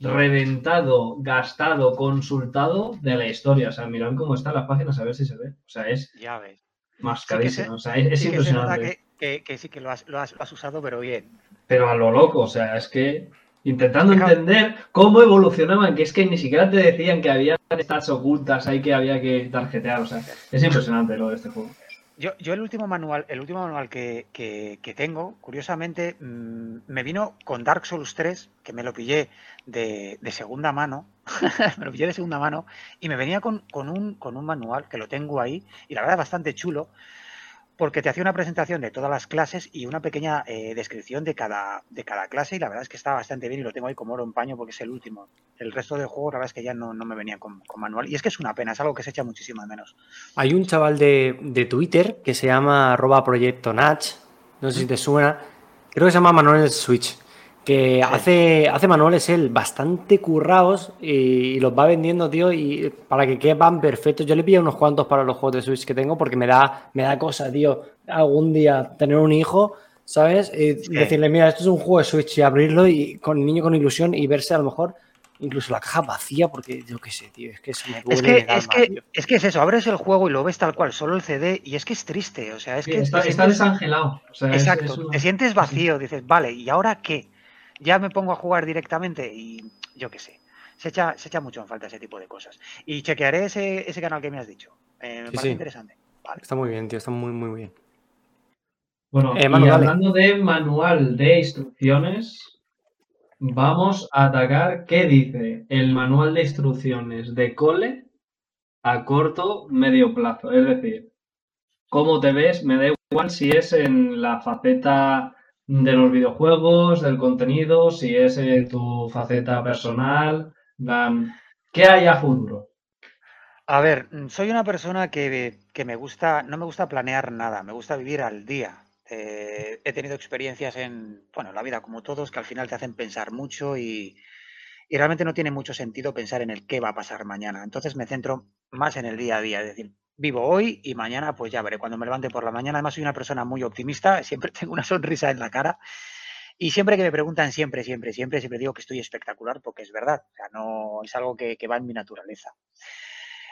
reventado, gastado, consultado de la historia. O sea, mirad cómo están las páginas a ver si se ve. O sea, es ya ves. más carísimo. o sea, es, impresionante. Que, sí que lo has, usado, pero bien. Pero a lo loco, o sea, es que intentando entender cómo evolucionaban, que es que ni siquiera te decían que había stats ocultas ahí que había que tarjetear. O sea, es impresionante lo de este juego. Yo, yo el último manual, el último manual que, que, tengo, curiosamente, mm, me vino con Dark Souls 3, que me lo pillé de, de segunda mano, me lo pillé de segunda mano, y me venía con, con, un, con un manual que lo tengo ahí, y la verdad es bastante chulo, porque te hacía una presentación de todas las clases y una pequeña eh, descripción de cada, de cada clase y la verdad es que está bastante bien y lo tengo ahí como oro en paño porque es el último. El resto de juegos la verdad es que ya no, me venía con, manual y es que es una pena, es algo que se echa muchísimo de menos. Hay un chaval de, Twitter que se llama arroba proyecto Natch, no sé si te suena, creo que se llama Manuel Switch que hace, hace manuales él bastante currados y, los va vendiendo, tío, y para que quepan perfectos. Yo le pido unos cuantos para los juegos de Switch que tengo porque me da, me da cosa, tío, algún día tener un hijo, ¿sabes? Y decirle, mira, esto es un juego de Switch y abrirlo y con el niño con ilusión y verse a lo mejor incluso la caja vacía porque yo qué sé, tío, es que eso me duele. Es que, es, que, es que es eso, abres el juego y lo ves tal cual, solo el CD y es que es triste, o sea, es que... Está, desangelado. exacto, te sientes vacío, dices, vale, ¿y ahora qué? Ya me pongo a jugar directamente y yo qué sé. Se echa, se echa mucho en falta ese tipo de cosas. Y chequearé ese, ese canal que me has dicho. Eh, me parece interesante. Está muy bien, tío, está muy, muy bien. Bueno, eh, y hablando de manual de instrucciones, vamos a atacar qué dice el manual de instrucciones de cole a corto, medio plazo. Es decir, cómo te ves, me da igual si es en la faceta de los videojuegos, del contenido, si es tu faceta personal, ¿qué hay a futuro? A ver, soy una persona que, me gusta, no me gusta planear nada, me gusta vivir al día. Eh, he tenido experiencias en, bueno, la vida como todos, que al final te hacen pensar mucho y, y realmente no tiene mucho sentido pensar en el qué va a pasar mañana. Entonces me centro más en el día a día, es decir, vivo hoy y mañana pues ya veré cuando me levante por la mañana. Además soy una persona muy optimista, siempre tengo una sonrisa en la cara y siempre que me preguntan, siempre, siempre, siempre, siempre digo que estoy espectacular porque es verdad, o sea, no es algo que, va en mi naturaleza.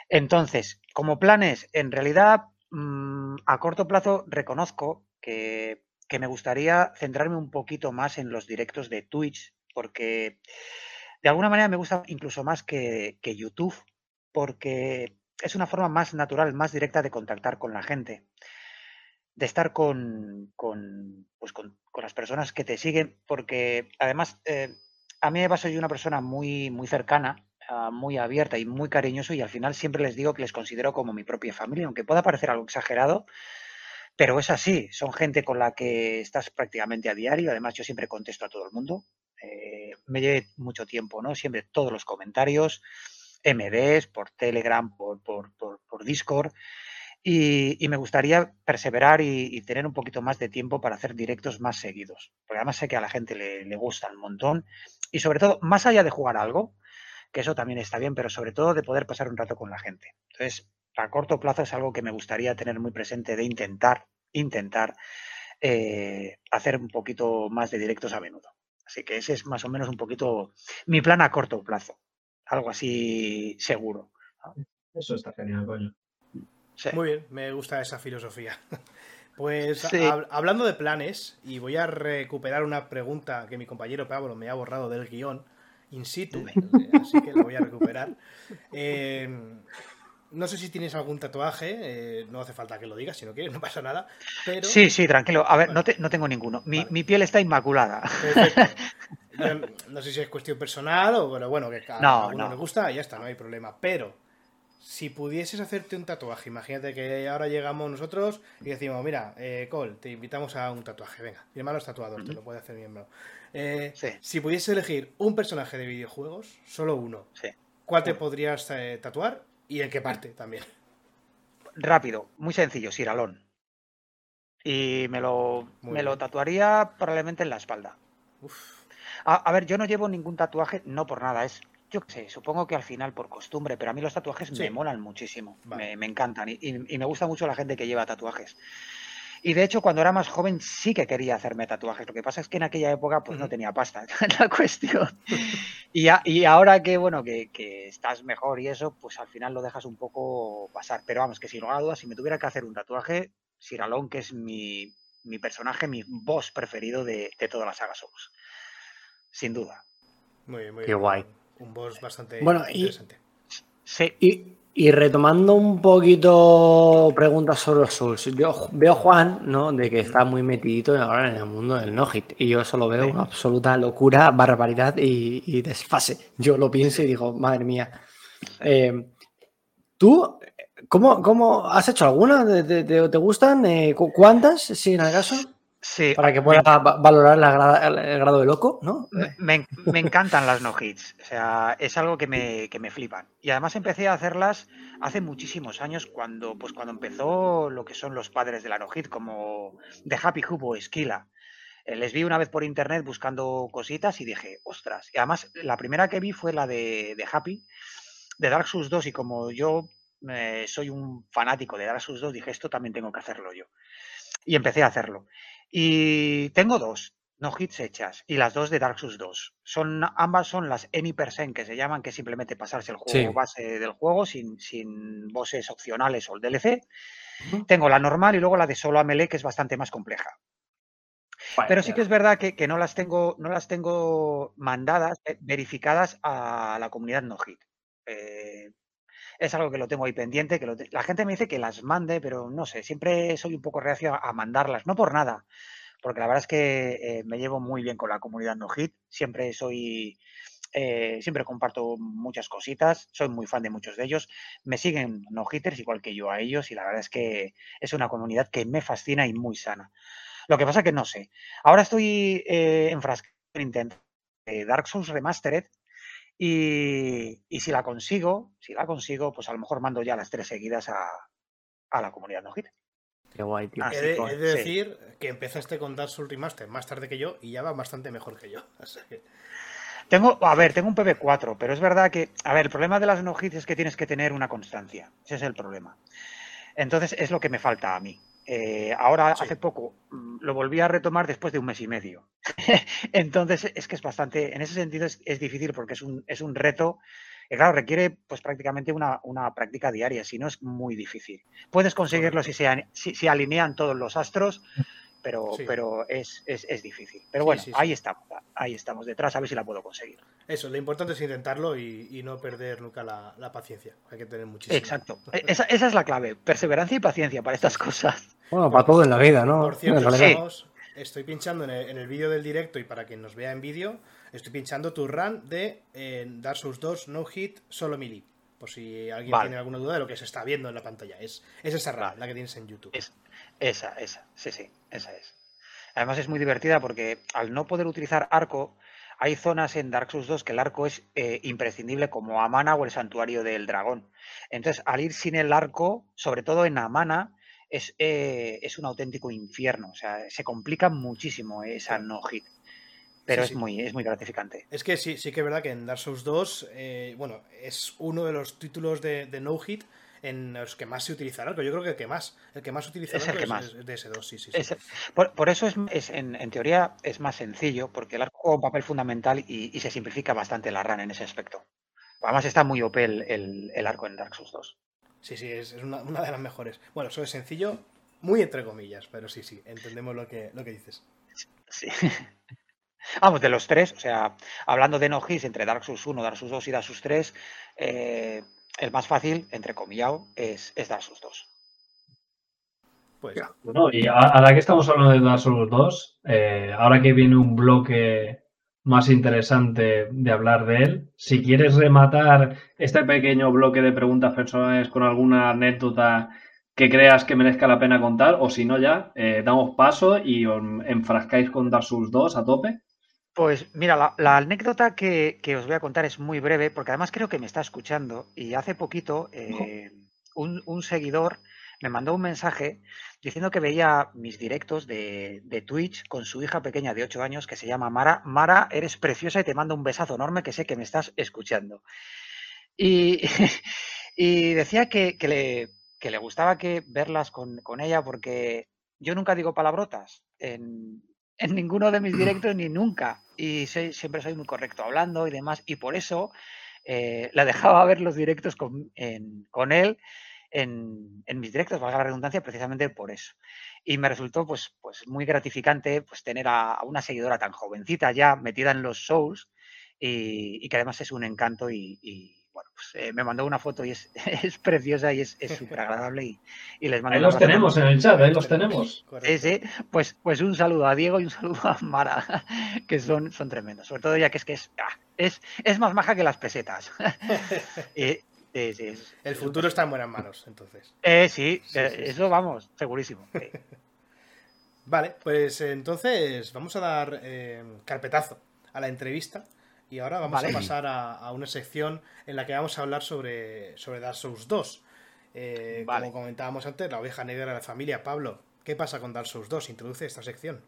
Entonces, como planes, en realidad mm, a corto plazo reconozco que, que me gustaría centrarme un poquito más en los directos de Twitch porque de alguna manera me gusta incluso más que, YouTube, porque es una forma más natural, más directa de contactar con la gente, de estar con, con, pues con, las personas que te siguen, porque además eh, a mí me soy una persona muy, muy cercana, ah, muy abierta y muy cariñoso y al final siempre les digo que les considero como mi propia familia, aunque pueda parecer algo exagerado, pero es así, son gente con la que estás prácticamente a diario, además yo siempre contesto a todo el mundo, eh, me lleve mucho tiempo, ¿no? Siempre todos los comentarios, MDs, por Telegram, por, por, Discord. Y, me gustaría perseverar y, tener un poquito más de tiempo para hacer directos más seguidos. Porque además sé que a la gente le, le gusta un montón. Y sobre todo, más allá de jugar algo, que eso también está bien, pero sobre todo de poder pasar un rato con la gente. Entonces, a corto plazo es algo que me gustaría tener muy presente de intentar, intentar eh, hacer un poquito más de directos a menudo. Así que ese es más o menos un poquito mi plan a corto plazo. Algo así seguro. Eso está genial, coño. Muy bien, me gusta esa filosofía. Pues hablando de planes, y voy a recuperar una pregunta que mi compañero Pablo me ha borrado del guion in situ, así que la voy a recuperar. Eh, no sé si tienes algún tatuaje, eh, no hace falta que lo digas si no quieres, no pasa nada. Pero... Sí, sí, tranquilo. A ver, no, no tengo ninguno. Mi, piel está inmaculada. no sé si es cuestión personal o bueno, bueno que cada uno me gusta y ya está, no hay problema. Pero si pudieses hacerte un tatuaje, imagínate que ahora llegamos nosotros y decimos, mira, eh, Cole, te invitamos a un tatuaje, venga, mi hermano es tatuador, te lo puede hacer mi hermano. Eh, si pudieses elegir un personaje de videojuegos, solo uno, ¿cuál te podrías eh, tatuar ¿Y en qué parte también? Rápido, muy sencillo, Siralón. Y me lo, me lo tatuaría probablemente en la espalda. A, ver, yo no llevo ningún tatuaje, no por nada, es, yo qué sé, supongo que al final por costumbre, pero a mí los tatuajes me molan muchísimo, me, encantan y, me gusta mucho la gente que lleva tatuajes. Y de hecho, cuando era más joven sí que quería hacerme tatuajes. Lo que pasa es que en aquella época pues no tenía pasta, la cuestión. Y, y ahora que, bueno, que, estás mejor y eso, pues al final lo dejas un poco pasar. Pero vamos, que si no duda, si me tuviera que hacer un tatuaje, Siralón, que es mi, personaje, mi boss preferido de, de toda la saga Souls. Sin duda. Muy bien, muy Qué guay. Un boss bastante bueno, interesante. sí. Y, y retomando un poquito preguntas sobre los Souls, yo veo a Juan, ¿no? De que está muy metidito ahora en el mundo del no-hit. Y yo solo veo una absoluta locura, barbaridad y, desfase. Yo lo pienso y digo, madre mía. Eh, ¿Tú cómo, cómo has hecho alguna? ¿Te, te, gustan? Eh, ¿Cuántas, si en el caso? Sí. Para que pueda valorar el grado de loco, ¿no? Me, encantan las no hits. O sea, es algo que me, que me, flipan. Y además empecé a hacerlas hace muchísimos años, cuando, pues cuando empezó lo que son los padres de la no hit, como The Happy Hoop o Esquila. Eh, les vi una vez por internet buscando cositas y dije, ostras. Y además, la primera que vi fue la de, de Happy, de Dark Souls 2. Y como yo eh, soy un fanático de Dark Souls 2, dije, esto también tengo que hacerlo yo. Y empecé a hacerlo. Y tengo dos, no hits hechas, y las dos de Dark Souls 2. Son, ambas son las Any Percent, que se llaman, que simplemente pasarse el juego base del juego sin, sin bosses opcionales o el DLC. Tengo la normal y luego la de solo a melee, que es bastante más compleja. Pero sí que es verdad que, no las tengo, no las tengo mandadas, eh, verificadas a la comunidad no hit. Eh, es algo que lo tengo ahí pendiente, que la gente me dice que las mande, pero no sé, siempre soy un poco reacio a, mandarlas, no por nada, porque la verdad es que eh, me llevo muy bien con la comunidad no hit, siempre soy, eh, siempre comparto muchas cositas, soy muy fan de muchos de ellos, me siguen no hitters igual que yo a ellos y la verdad es que es una comunidad que me fascina y muy sana. Lo que pasa que no sé, ahora estoy eh, enfrascado en intentar Dark Souls Remastered, y, si la consigo, si la consigo, pues a lo mejor mando ya las tres seguidas a, la comunidad no Qué guay, tío. He de, he de sí. decir que empezaste con Dark Souls Remaster más tarde que yo y ya va bastante mejor que yo. Que- Tengo, a ver, tengo un PB4, pero es verdad que, a ver, el problema de las no hits es que tienes que tener una constancia. Ese es el problema. Entonces es lo que me falta a mí. Eh, ahora, Sí. hace poco, mm, lo volví a retomar después de un mes y medio. Entonces es que es bastante, en ese sentido es, es difícil porque es un, es un reto. que, claro, requiere pues prácticamente una, una práctica diaria, si no es muy difícil. Puedes conseguirlo si se, si alinean todos los astros, pero, Sí. pero es, es, es difícil. Pero bueno, sí, sí. ahí estamos, ahí estamos detrás, a ver si la puedo conseguir. Eso, lo importante es intentarlo y, y no perder nunca la, la paciencia. Hay que tener muchísimo. Exacto. E- Esa, esa es la clave. Perseverancia y paciencia para estas cosas. Bueno, para todo en la vida, ¿no? Por cierto, estamos- estoy pinchando en el, en el vídeo del directo y para quien nos vea en vídeo, estoy pinchando tu run de eh, Dark Souls 2 No Hit Solo Melee. Por si alguien Vale. tiene alguna duda de lo que se está viendo en la pantalla. Es, es esa run, Vale. la que tienes en YouTube. Es- esa, esa. Sí, sí, esa es. Además es muy divertida porque al no poder utilizar arco, hay zonas en Dark Souls 2 que el arco es eh, imprescindible como Amana o el santuario del dragón. Entonces, al ir sin el arco, sobre todo en Amana, es, eh, es un auténtico infierno. O sea, se complica muchísimo esa no hit. Pero Sí, es, sí. Muy, es muy gratificante. Es que sí, sí que es verdad que en Dark Souls 2, eh, bueno, es uno de los títulos de, de No Hit en los que más se utiliza el arco. Yo creo que el que más. El que más utiliza Es el arco que más. es de ese 2, sí, sí. sí. Es- por, por eso es, es en, en teoría es más sencillo, porque el arco juega un papel fundamental y, y se simplifica bastante la run en ese aspecto. Además está muy OP el, el- el arco en Dark Souls 2. Sí, sí, es, es una, una de las mejores. Bueno, eso es sencillo, muy entre comillas, pero sí, sí, entendemos lo que, lo que dices. Sí. Vamos, de los tres, o sea, hablando de no entre Dark Souls 1, Dark Souls 2 y Dark Souls 3, eh, el más fácil, entre comillado, es, es Dark Souls 2. Pues Bueno, y a- ahora que estamos hablando de Dark Souls 2, eh, ahora que viene un bloque más interesante de hablar de él, si quieres rematar este pequeño bloque de preguntas personales con alguna anécdota que creas que merezca la pena contar, o si no ya, eh, damos paso y os enfrascáis con Dark Souls 2 a tope. Pues mira, la, la anécdota que, que os voy a contar es muy breve, porque además creo que me está escuchando y hace poquito eh, un, un seguidor me mandó un mensaje diciendo que veía mis directos de, de Twitch con su hija pequeña de 8 años que se llama Mara. Mara, eres preciosa y te mando un besazo enorme que sé que me estás escuchando. Y, y decía que, que le, que le gustaba que verlas con, con ella porque yo nunca digo palabrotas en, en ninguno de mis directos ni nunca. Y soy- siempre soy muy correcto hablando y demás. Y por eso eh, la dejaba ver los directos con, con él en, en mis directos, valga la redundancia, precisamente por eso. Y me resultó pues, pues muy gratificante pues, tener a, una seguidora tan jovencita ya metida en los shows y, que además es un encanto y, pues, eh, me mandó una foto y es, es preciosa y es súper agradable y, y les mando Ahí los tenemos en el chat, ahí los tenemos. Sí, pues, pues un saludo a Diego y un saludo a Mara, que son, son tremendos. Sobre todo ya que es que es, ah, es, es más maja que las pesetas. Y- sí, sí, es- El futuro está en buenas manos, entonces. Eh, sí, Sí, eh, sí, sí. eso vamos, segurísimo. Vale, pues entonces vamos a dar eh, carpetazo a la entrevista y ahora vamos Vale. a pasar a, a una sección en la que vamos a hablar sobre, sobre Dark Souls 2. Eh, Vale. Como comentábamos antes, la oveja negra de la familia. Pablo, ¿qué pasa con Dark Souls 2? Introduce esta sección.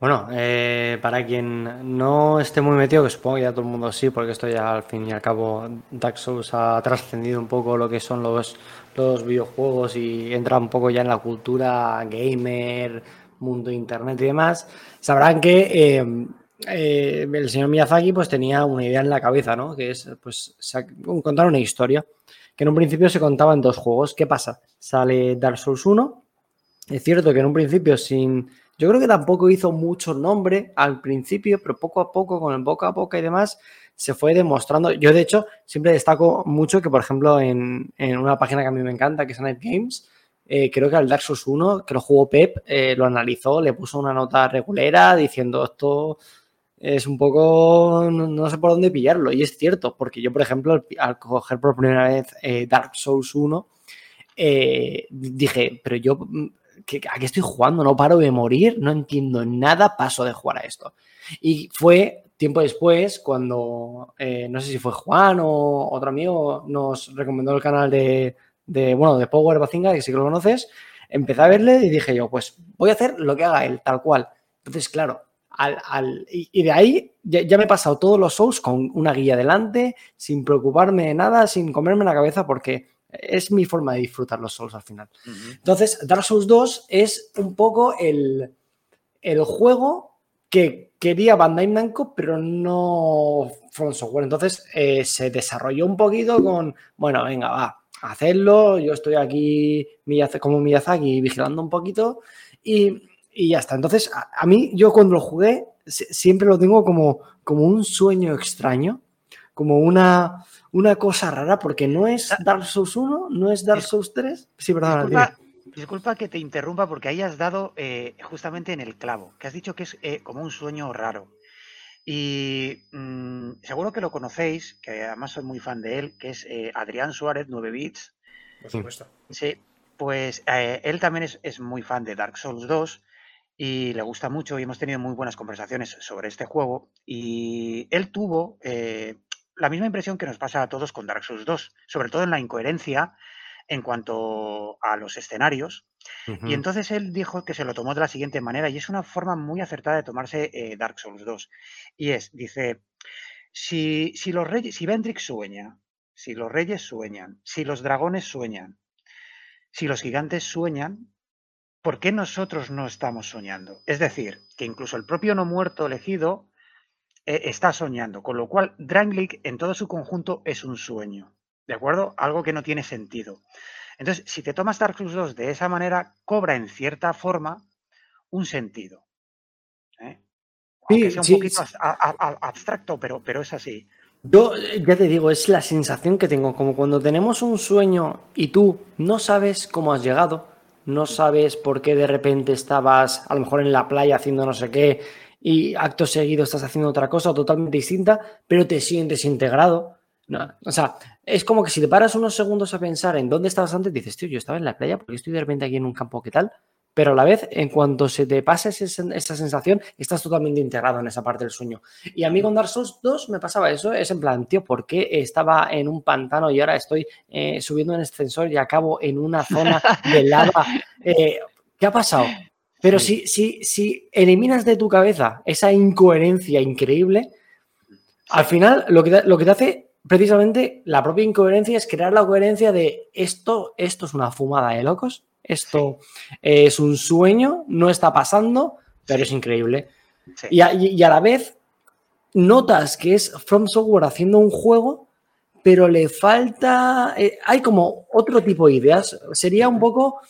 Bueno, eh, para quien no esté muy metido, que supongo que ya todo el mundo sí, porque esto ya al fin y al cabo Dark Souls ha trascendido un poco lo que son los, los videojuegos y entra un poco ya en la cultura gamer, mundo internet y demás, sabrán que eh, eh, el señor Miyazaki pues tenía una idea en la cabeza, ¿no? Que es pues contar una historia, que en un principio se contaba en dos juegos. ¿Qué pasa? Sale Dark Souls 1, es cierto que en un principio sin... Yo creo que tampoco hizo mucho nombre al principio, pero poco a poco, con el boca a boca y demás, se fue demostrando. Yo, de hecho, siempre destaco mucho que, por ejemplo, en, en una página que a mí me encanta, que es Night Games, eh, creo que al Dark Souls 1, que lo jugó Pep, eh, lo analizó, le puso una nota regulera diciendo esto es un poco, no, sé por dónde pillarlo. Y es cierto, porque yo, por ejemplo, al, coger por primera vez eh, Dark Souls 1, eh, dije, pero yo, mm, ¿qué- ¿a qué estoy jugando? No paro de morir, no entiendo nada, paso de jugar a esto. Y fue tiempo después cuando, eh, no sé si fue Juan o otro amigo, nos recomendó el canal de, de, bueno, de Power Bazinga, que sí que lo conoces, empecé a verle y dije yo, pues voy a hacer lo que haga él, tal cual. Entonces, claro, al, y, de ahí ya, me he pasado todos los Souls con una guía delante, sin preocuparme de nada, sin comerme la cabeza, porque es mi forma de disfrutar los Souls al final. Entonces, Dark Souls 2 es un poco el, el juego que quería Bandai Namco, pero no From Software. Entonces, eh, se desarrolló un poquito con, bueno, venga, va, hacerlo, yo estoy aquí como Miyazaki vigilando un poquito y y ya está. Entonces, a, mí, yo cuando lo jugué, siempre lo tengo como, como un sueño extraño, como una, una cosa rara, porque no es ah. Dark Souls 1, no es Dark Souls 3. Sí, Disculpa, disculpa que te interrumpa porque ahí has dado eh, justamente en el clavo, que has dicho que es eh, como un sueño raro. Y mm, seguro que lo conocéis, que además soy muy fan de él, que es eh, Adrián Suárez, 9 bits. Por supuesto. Sí, pues él también es, es, muy fan de Dark Souls 2 y le gusta mucho y hemos tenido muy buenas conversaciones sobre este juego y él tuvo eh, la misma impresión que nos pasa a todos con Dark Souls 2, sobre todo en la incoherencia en cuanto a los escenarios. Y entonces él dijo que se lo tomó de la siguiente manera y es una forma muy acertada de tomarse eh, Dark Souls 2. Y es, dice, si, si los reyes, si Vendrick sueña, si los reyes sueñan, si los dragones sueñan, si los gigantes sueñan, ¿por qué nosotros no estamos soñando? Es decir, que incluso el propio no muerto elegido eh, está soñando, con lo cual Drangleic en todo su conjunto es un sueño, ¿de acuerdo? Algo que no tiene sentido. Entonces, si te tomas Dark Souls 2 de esa manera, cobra en cierta forma un sentido. ¿eh? Aunque sea un poquito abstracto, pero, pero es así. Yo ya te digo, es la sensación que tengo, como cuando tenemos un sueño y tú no sabes cómo has llegado, no sabes por qué de repente estabas a lo mejor en la playa haciendo no sé qué y acto seguido estás haciendo otra cosa totalmente distinta, pero te sientes integrado. o sea, es como que si te paras unos segundos a pensar en dónde estabas antes, dices, tío, yo estaba en la playa porque estoy de repente aquí en un campo, ¿qué tal? Pero a la vez, en cuanto se te pasa esa sensación, estás totalmente integrado en esa parte del sueño. Y a mí con Dark Souls 2 me pasaba eso, es en plan, tío, ¿por qué estaba en un pantano y ahora estoy eh, subiendo en ascensor y acabo en una zona de lava? Eh, ¿Qué ha pasado? Pero si, si, si eliminas de tu cabeza esa incoherencia increíble, al final lo que, lo que te hace precisamente la propia incoherencia es crear la coherencia de esto, esto es una fumada de locos esto es un sueño, no está pasando, pero es increíble. Y, a, la vez notas que es From Software haciendo un juego, pero le falta. Eh, hay como otro tipo de ideas. Sería un poco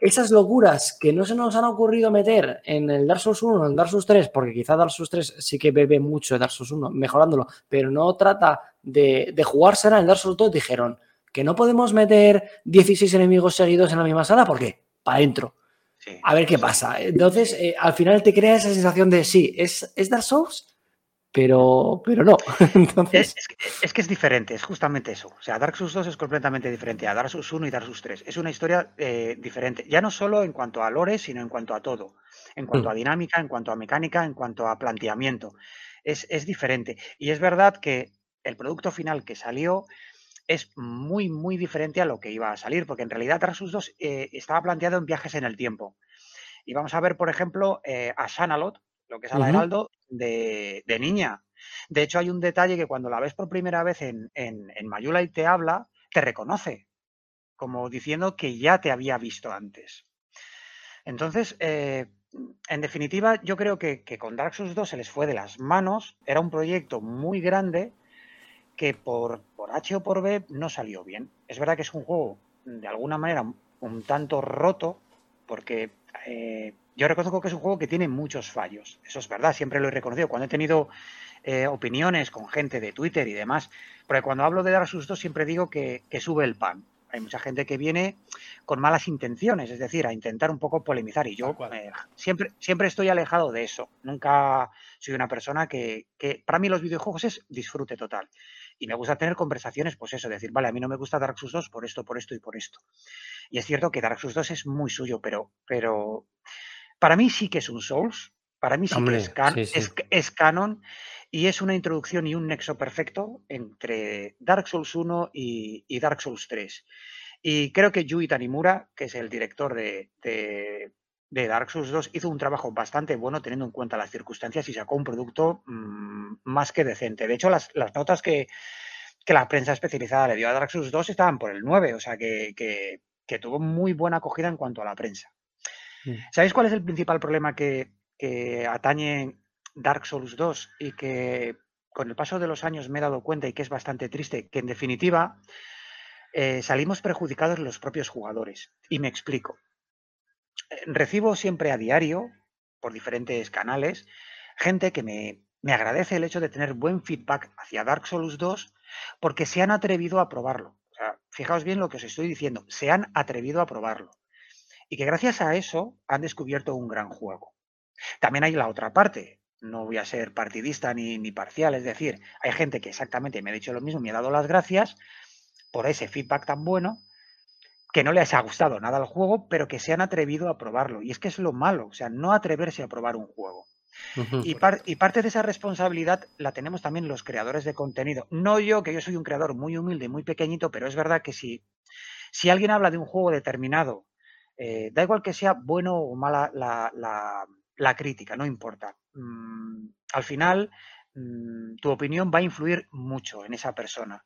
esas locuras que no se nos han ocurrido meter en el Dark Souls 1 o en el Dark Souls 3, porque quizá Dark Souls 3 sí que bebe mucho de Dark Souls 1, mejorándolo, pero no trata de, de jugársela en el Dark Souls 2, dijeron que no podemos meter 16 enemigos seguidos en la misma sala, ¿por qué? Para adentro. A ver qué pasa. Entonces, eh, al final te crea esa sensación de sí, es, es Dark Souls, pero, pero no. Entonces... Es, que es diferente, es justamente eso. O sea, Dark Souls 2 es completamente diferente a Dark Souls 1 y Dark Souls 3. Es una historia eh, diferente, ya no solo en cuanto a lore, sino en cuanto a todo. En cuanto mm. a dinámica, en cuanto a mecánica, en cuanto a planteamiento. Es, es diferente. Y es verdad que el producto final que salió es muy, muy diferente a lo que iba a salir, porque en realidad Dark Souls 2 eh, estaba planteado en viajes en el tiempo. Y vamos a ver, por ejemplo, eh, a Shanalot, lo que es a Heraldo, de, niña. De hecho, hay un detalle que cuando la ves por primera vez en, en, Mayula y te habla, te reconoce, como diciendo que ya te había visto antes. Entonces, eh, en definitiva, yo creo que, que, con Dark Souls 2 se les fue de las manos. Era un proyecto muy grande que por, por H o por B no salió bien. Es verdad que es un juego de alguna manera un tanto roto, porque eh, yo reconozco que es un juego que tiene muchos fallos. Eso es verdad, siempre lo he reconocido. Cuando he tenido eh, opiniones con gente de Twitter y demás, porque cuando hablo de dar susto siempre digo que, sube el pan. Hay mucha gente que viene con malas intenciones, es decir, a intentar un poco polemizar. Y yo eh, siempre, siempre estoy alejado de eso. Nunca soy una persona que, que, para mí los videojuegos es disfrute total. Y me gusta tener conversaciones, pues eso, decir, vale, a mí no me gusta Dark Souls 2 por esto, por esto y por esto. Y es cierto que Dark Souls 2 es muy suyo, pero, pero para mí sí que es un Souls, para mí sí que es, es, canon y es una introducción y un nexo perfecto entre Dark Souls 1 y, Dark Souls 3. Y creo que Yui Tanimura, que es el director de, de Dark Souls 2 hizo un trabajo bastante bueno teniendo en cuenta las circunstancias y sacó un producto mm, más que decente. De hecho, las, notas que, la prensa especializada le dio a Dark Souls 2 estaban por el 9, o sea que, tuvo muy buena acogida en cuanto a la prensa. Mm. ¿Sabéis cuál es el principal problema que, atañe Dark Souls 2 y que con el paso de los años me he dado cuenta y que es bastante triste? Que en definitiva eh, salimos perjudicados los propios jugadores. Y me explico recibo siempre a diario, por diferentes canales, gente que me, agradece el hecho de tener buen feedback hacia Dark Souls 2 porque se han atrevido a probarlo. Fijaos bien lo que os estoy diciendo, se han atrevido a probarlo. Y que gracias a eso han descubierto un gran juego. También hay la otra parte, no voy a ser partidista ni, ni parcial, es decir, hay gente que exactamente me ha dicho lo mismo, me ha dado las gracias por ese feedback tan bueno, que no les ha gustado nada el juego, pero que se han atrevido a probarlo. Y es que es lo malo, o sea, no atreverse a probar un juego. y, parte de esa responsabilidad la tenemos también los creadores de contenido. No yo, que yo soy un creador muy humilde, muy pequeñito, pero es verdad que si, si alguien habla de un juego determinado, eh, da igual que sea bueno o mala la, crítica, no importa. Mm, al final, mm, tu opinión va a influir mucho en esa persona.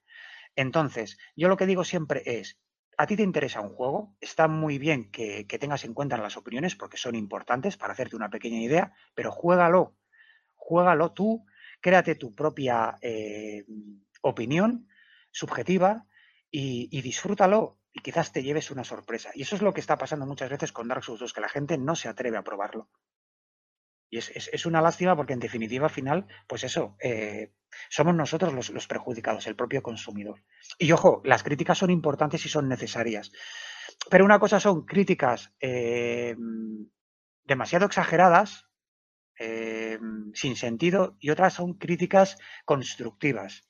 Entonces, yo lo que digo siempre es, a ti te interesa un juego, está muy bien que, tengas en cuenta las opiniones porque son importantes para hacerte una pequeña idea, pero juégalo, juégalo tú, créate tu propia eh, opinión subjetiva y, y, disfrútalo y quizás te lleves una sorpresa. Y eso es lo que está pasando muchas veces con Dark Souls 2, que la gente no se atreve a probarlo. Y es, una lástima porque en definitiva al final, pues eso, eh, somos nosotros los, perjudicados, el propio consumidor. Y ojo, las críticas son importantes y son necesarias. Pero una cosa son críticas eh, demasiado exageradas, eh, sin sentido, y otras son críticas constructivas,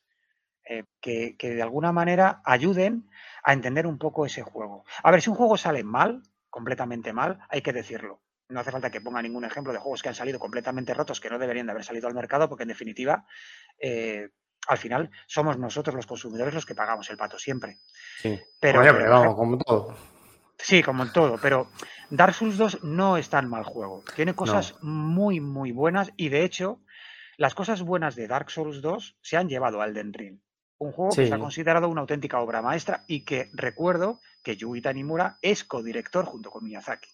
que, que de alguna manera ayuden a entender un poco ese juego. A ver, si un juego sale mal, completamente mal, hay que decirlo no hace falta que ponga ningún ejemplo de juegos que han salido completamente rotos que no deberían de haber salido al mercado, porque en definitiva, eh, al final, somos nosotros los consumidores los que pagamos el pato siempre. Sí, pero, vamos, como todo. Sí, como en todo, pero Dark Souls 2 no es tan mal juego. Tiene cosas muy, muy buenas y de hecho, las cosas buenas de Dark Souls 2 se han llevado al Den Ring. Un juego que se ha considerado una auténtica obra maestra y que recuerdo que Yuji Tanimura es codirector junto con Miyazaki.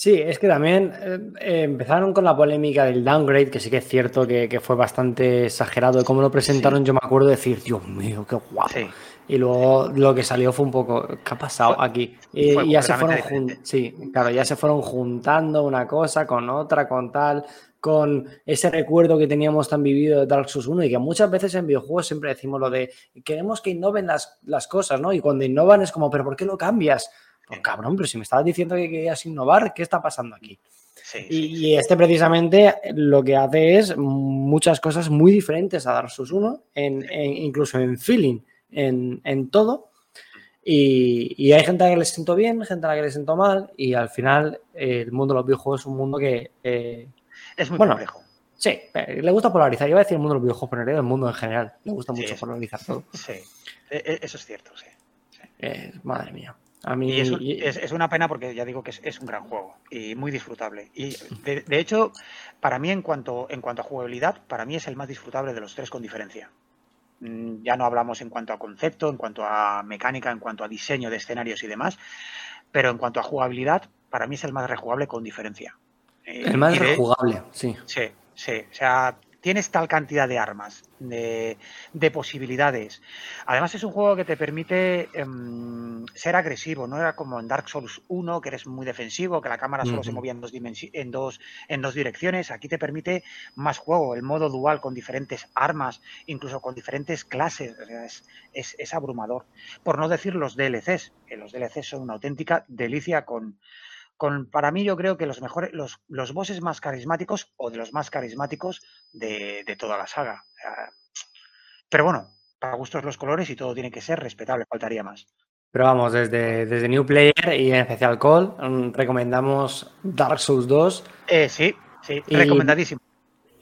Sí, es que también eh, empezaron con la polémica del downgrade, que sí que es cierto que, fue bastante exagerado. De cómo lo presentaron, yo me acuerdo de decir, Dios mío, qué guapo. Y luego lo que salió fue un poco, ¿qué ha pasado aquí? Y, ya se fueron sí, claro, ya se fueron juntando una cosa con otra, con tal, con ese recuerdo que teníamos tan vivido de Dark Souls 1 y que muchas veces en videojuegos siempre decimos lo de queremos que innoven las, las cosas, ¿no? Y cuando innovan es como, pero ¿por qué lo cambias? Pues cabrón, pero si me estabas diciendo que querías innovar, ¿qué está pasando aquí? y, este precisamente lo que hace es muchas cosas muy diferentes a Dark Souls 1, incluso en feeling, en, todo. Y, hay gente a la que le siento bien, gente a la que le siento mal, y al final el mundo de los videojuegos es un mundo que... Eh, es muy complejo. Sí, eh, le gusta polarizar. Yo iba a decir el mundo de los videojuegos, pero en el mundo en general. Le gusta mucho polarizar todo. Sí, e, e, eso es cierto, sí. Eh, madre mía. A mí... Y es, una pena porque ya digo que es, un gran juego y muy disfrutable. Y de, hecho, para mí en cuanto, en cuanto a jugabilidad, para mí es el más disfrutable de los tres con diferencia. Mm, ya no hablamos en cuanto a concepto, en cuanto a mecánica, en cuanto a diseño de escenarios y demás, pero en cuanto a jugabilidad, para mí es el más rejugable con diferencia. El más rejugable, sí. Sí, sí. O sea, tienes tal cantidad de armas, de, posibilidades. Además es un juego que te permite em, ser agresivo, no era como en Dark Souls 1, que eres muy defensivo, que la cámara solo se movía en dos, en, dos, en dos direcciones. Aquí te permite más juego, el modo dual con diferentes armas, incluso con diferentes clases. es, es abrumador. Por no decir los DLCs, que los DLCs son una auténtica delicia con para mí yo creo que los mejores, los, los bosses más carismáticos o de los más carismáticos de, toda la saga. Pero bueno, para gustos los colores y todo tiene que ser respetable, faltaría más. Pero vamos, desde, desde New Player y en especial Call, mm, recomendamos Dark Souls 2. Eh, sí, sí, recomendadísimo.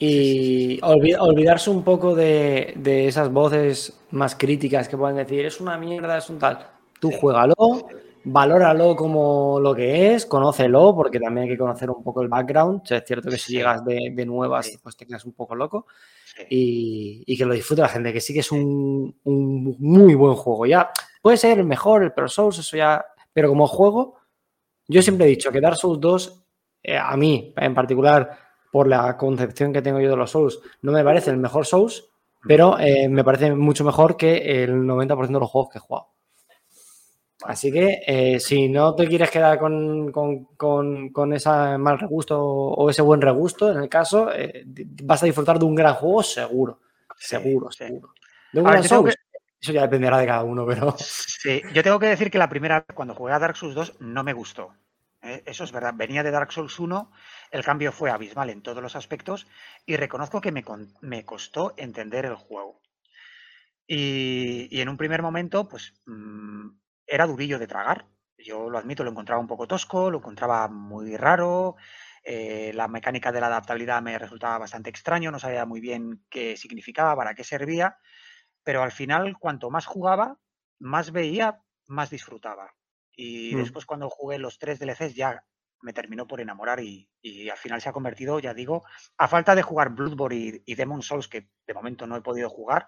Y olvidarse un poco de, de, esas voces más críticas que pueden decir, es una mierda, es un tal Tú juégalo, valóralo como lo que es, conócelo, porque también hay que conocer un poco el background. es cierto que si llegas de, nuevas, pues te quedas un poco loco. Y, que lo disfrute la gente, que sí que es un, muy buen juego. Ya puede ser el mejor, el Pro Souls, eso ya. Pero como juego, yo siempre he dicho que Dark Souls 2, eh, a mí en particular, por la concepción que tengo yo de los Souls, no me parece el mejor Souls, pero eh, me parece mucho mejor que el 90% de los juegos que he jugado. Así que eh, si no te quieres quedar con, con, ese mal regusto o ese buen regusto, en el caso, eh, vas a disfrutar de un gran juego seguro. Seguro, seguro. De un eso ya dependerá de cada uno, pero. Sí, yo tengo que decir que la primera, cuando jugué a Dark Souls 2, no me gustó. ¿eh? Eso es verdad. Venía de Dark Souls 1, el cambio fue abismal en todos los aspectos y reconozco que me, me costó entender el juego. Y, en un primer momento, pues mm, era durillo de tragar. Yo lo admito, lo encontraba un poco tosco, lo encontraba muy raro. Eh, la mecánica de la adaptabilidad me resultaba bastante extraño, no sabía muy bien qué significaba, para qué servía, pero al final, cuanto más jugaba, más veía, más disfrutaba. Y mm. después cuando jugué los tres DLCs ya me terminó por enamorar y, al final se ha convertido, ya digo, a falta de jugar Bloodborne y, y Demon Souls, que de momento no he podido jugar,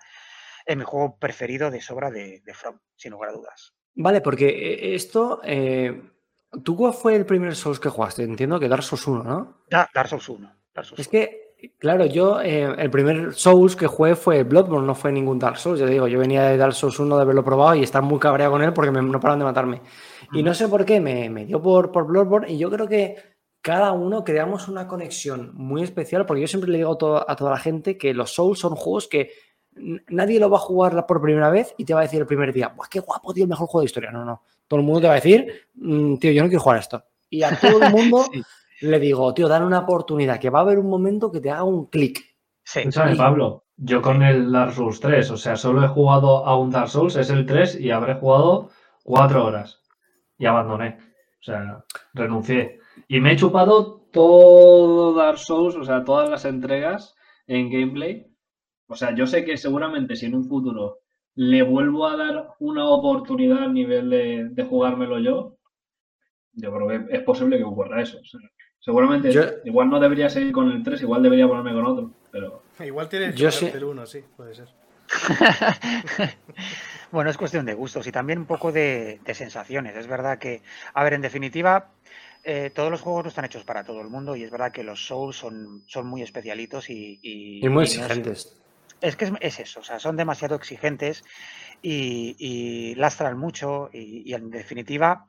en mi juego preferido de sobra de, de From, sin lugar a dudas. Vale, porque eh, esto. Eh, ¿Tú cuál fue el primer Souls que jugaste? Entiendo que Dark Souls 1, ¿no? Dark Souls 1. es que, claro, yo eh, el primer Souls que jugué fue Bloodborne, no fue ningún Dark Souls. Yo digo, yo venía de Dark Souls 1 de haberlo probado y estar muy cabreado con él porque me, no paraban de matarme. Y no sé por qué me, me dio por, por Bloodborne y yo creo que cada uno creamos una conexión muy especial porque yo siempre le digo a toda la gente que los Souls son juegos que nadie lo va a jugar por primera vez y te va a decir el primer día, qué guapo, tío, el mejor juego de historia! No, no. Todo el mundo te va a decir, mm, tío, yo no quiero jugar esto. Y a todo el mundo le digo, tío, dan una oportunidad, que va a haber un momento que te haga un clic. Sí. Pablo, yo con el Dark Souls 3, o sea, solo he jugado a un Dark Souls, es el 3, y habré jugado cuatro horas. Y abandoné. O sea, renuncié. Y me he chupado todo Dark Souls, o sea, todas las entregas en gameplay o sea, yo sé que seguramente si en un futuro le vuelvo a dar una oportunidad a nivel de, jugármelo yo, yo creo que es posible que ocurra eso. seguramente, igual no debería seguir con el 3, igual debería ponerme con otro. Pero... Igual tienes yo sé... el 1, sí, puede ser. bueno, es cuestión de gustos y también un poco de, sensaciones. Es verdad que, a ver, en definitiva, eh, todos los juegos no están hechos para todo el mundo y es verdad que los Souls son, son muy especialitos y, y, muy exigentes. Es que es, eso, o sea, son demasiado exigentes y, lastran mucho y, en definitiva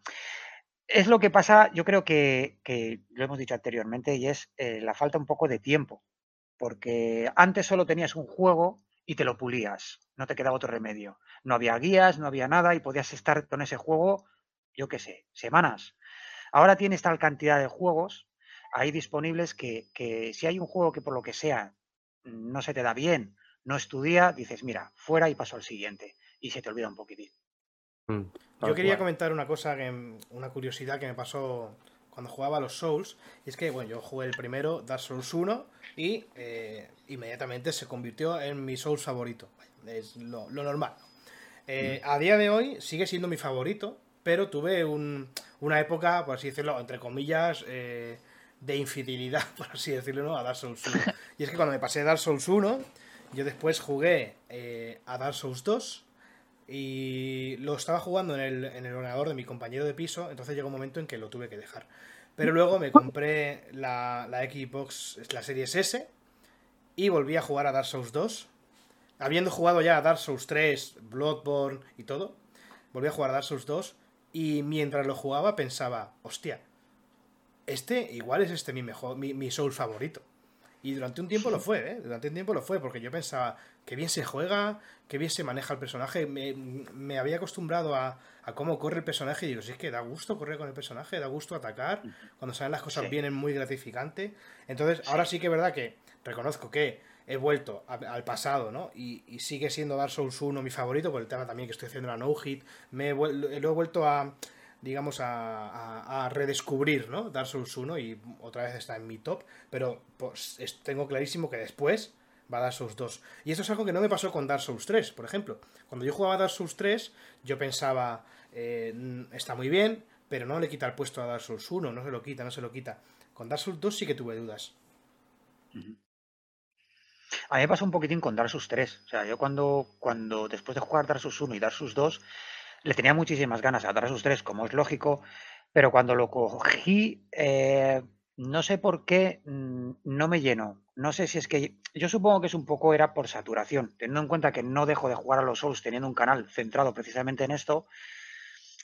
es lo que pasa, yo creo que, lo hemos dicho anteriormente y es eh, la falta un poco de tiempo, porque antes solo tenías un juego y te lo pulías, no te quedaba otro remedio. No había guías, no había nada y podías estar con ese juego, yo qué sé, semanas. Ahora tienes tal cantidad de juegos ahí disponibles que, que si hay un juego que por lo que sea no se te da bien no estudia, dices, mira, fuera y paso al siguiente. Y se te olvida un poquitín. Mm, Yo quería comentar una cosa, que, una curiosidad que me pasó cuando jugaba a los Souls. Y es que, bueno, yo jugué el primero, Dark Souls 1, y eh, inmediatamente se convirtió en mi Souls favorito. Es lo, normal. Eh, mm. A día de hoy sigue siendo mi favorito, pero tuve una época, por así decirlo, entre comillas, eh, de infidelidad, por así decirlo, ¿no? a Dark Souls 1. Y es que cuando me pasé Dark Souls 1, yo después jugué eh, a Dark Souls 2 y lo estaba jugando en el, en el, ordenador de mi compañero de piso, entonces llegó un momento en que lo tuve que dejar. Pero luego me compré la, la Xbox, la Series S, y volví a jugar a Dark Souls 2. Habiendo jugado ya a Dark Souls 3, Bloodborne y todo, volví a jugar a Dark Souls 2 y mientras lo jugaba pensaba, hostia, este igual es este mi mejor, mi, mi Soul favorito. Y durante un tiempo lo fue, ¿eh? Durante un tiempo lo fue, porque yo pensaba que bien se juega, que bien se maneja el personaje. Me, había acostumbrado a, cómo corre el personaje y digo, si es que da gusto correr con el personaje, da gusto atacar, cuando salen las cosas bien es muy gratificante. Entonces, ahora sí que es verdad que reconozco que he vuelto al pasado, ¿no? Y, sigue siendo Dark Souls 1 mi favorito, por el tema también que estoy haciendo la no hit. Me lo he vuelto a digamos, a, redescubrir, ¿no? Dark Souls 1 y otra vez está en mi top, pero pues, tengo clarísimo que después va a Dark Souls 2. Y esto es algo que no me pasó con Dark Souls 3, por ejemplo. Cuando yo jugaba Dark Souls 3, yo pensaba, eh, está muy bien, pero no le quita el puesto a Dark Souls 1, no se lo quita, no se lo quita. Con Dark Souls 2 sí que tuve dudas. A mí me pasó un poquitín con Dark Souls 3. O sea, yo cuando, cuando después de jugar Dark Souls 1 y Dark Souls 2, le tenía muchísimas ganas a Souls 3, como es lógico, pero cuando lo cogí, eh, no sé por qué mm, no me llenó. No sé si es que. Yo supongo que es un poco era por saturación. Teniendo en cuenta que no dejo de jugar a los Souls teniendo un canal centrado precisamente en esto,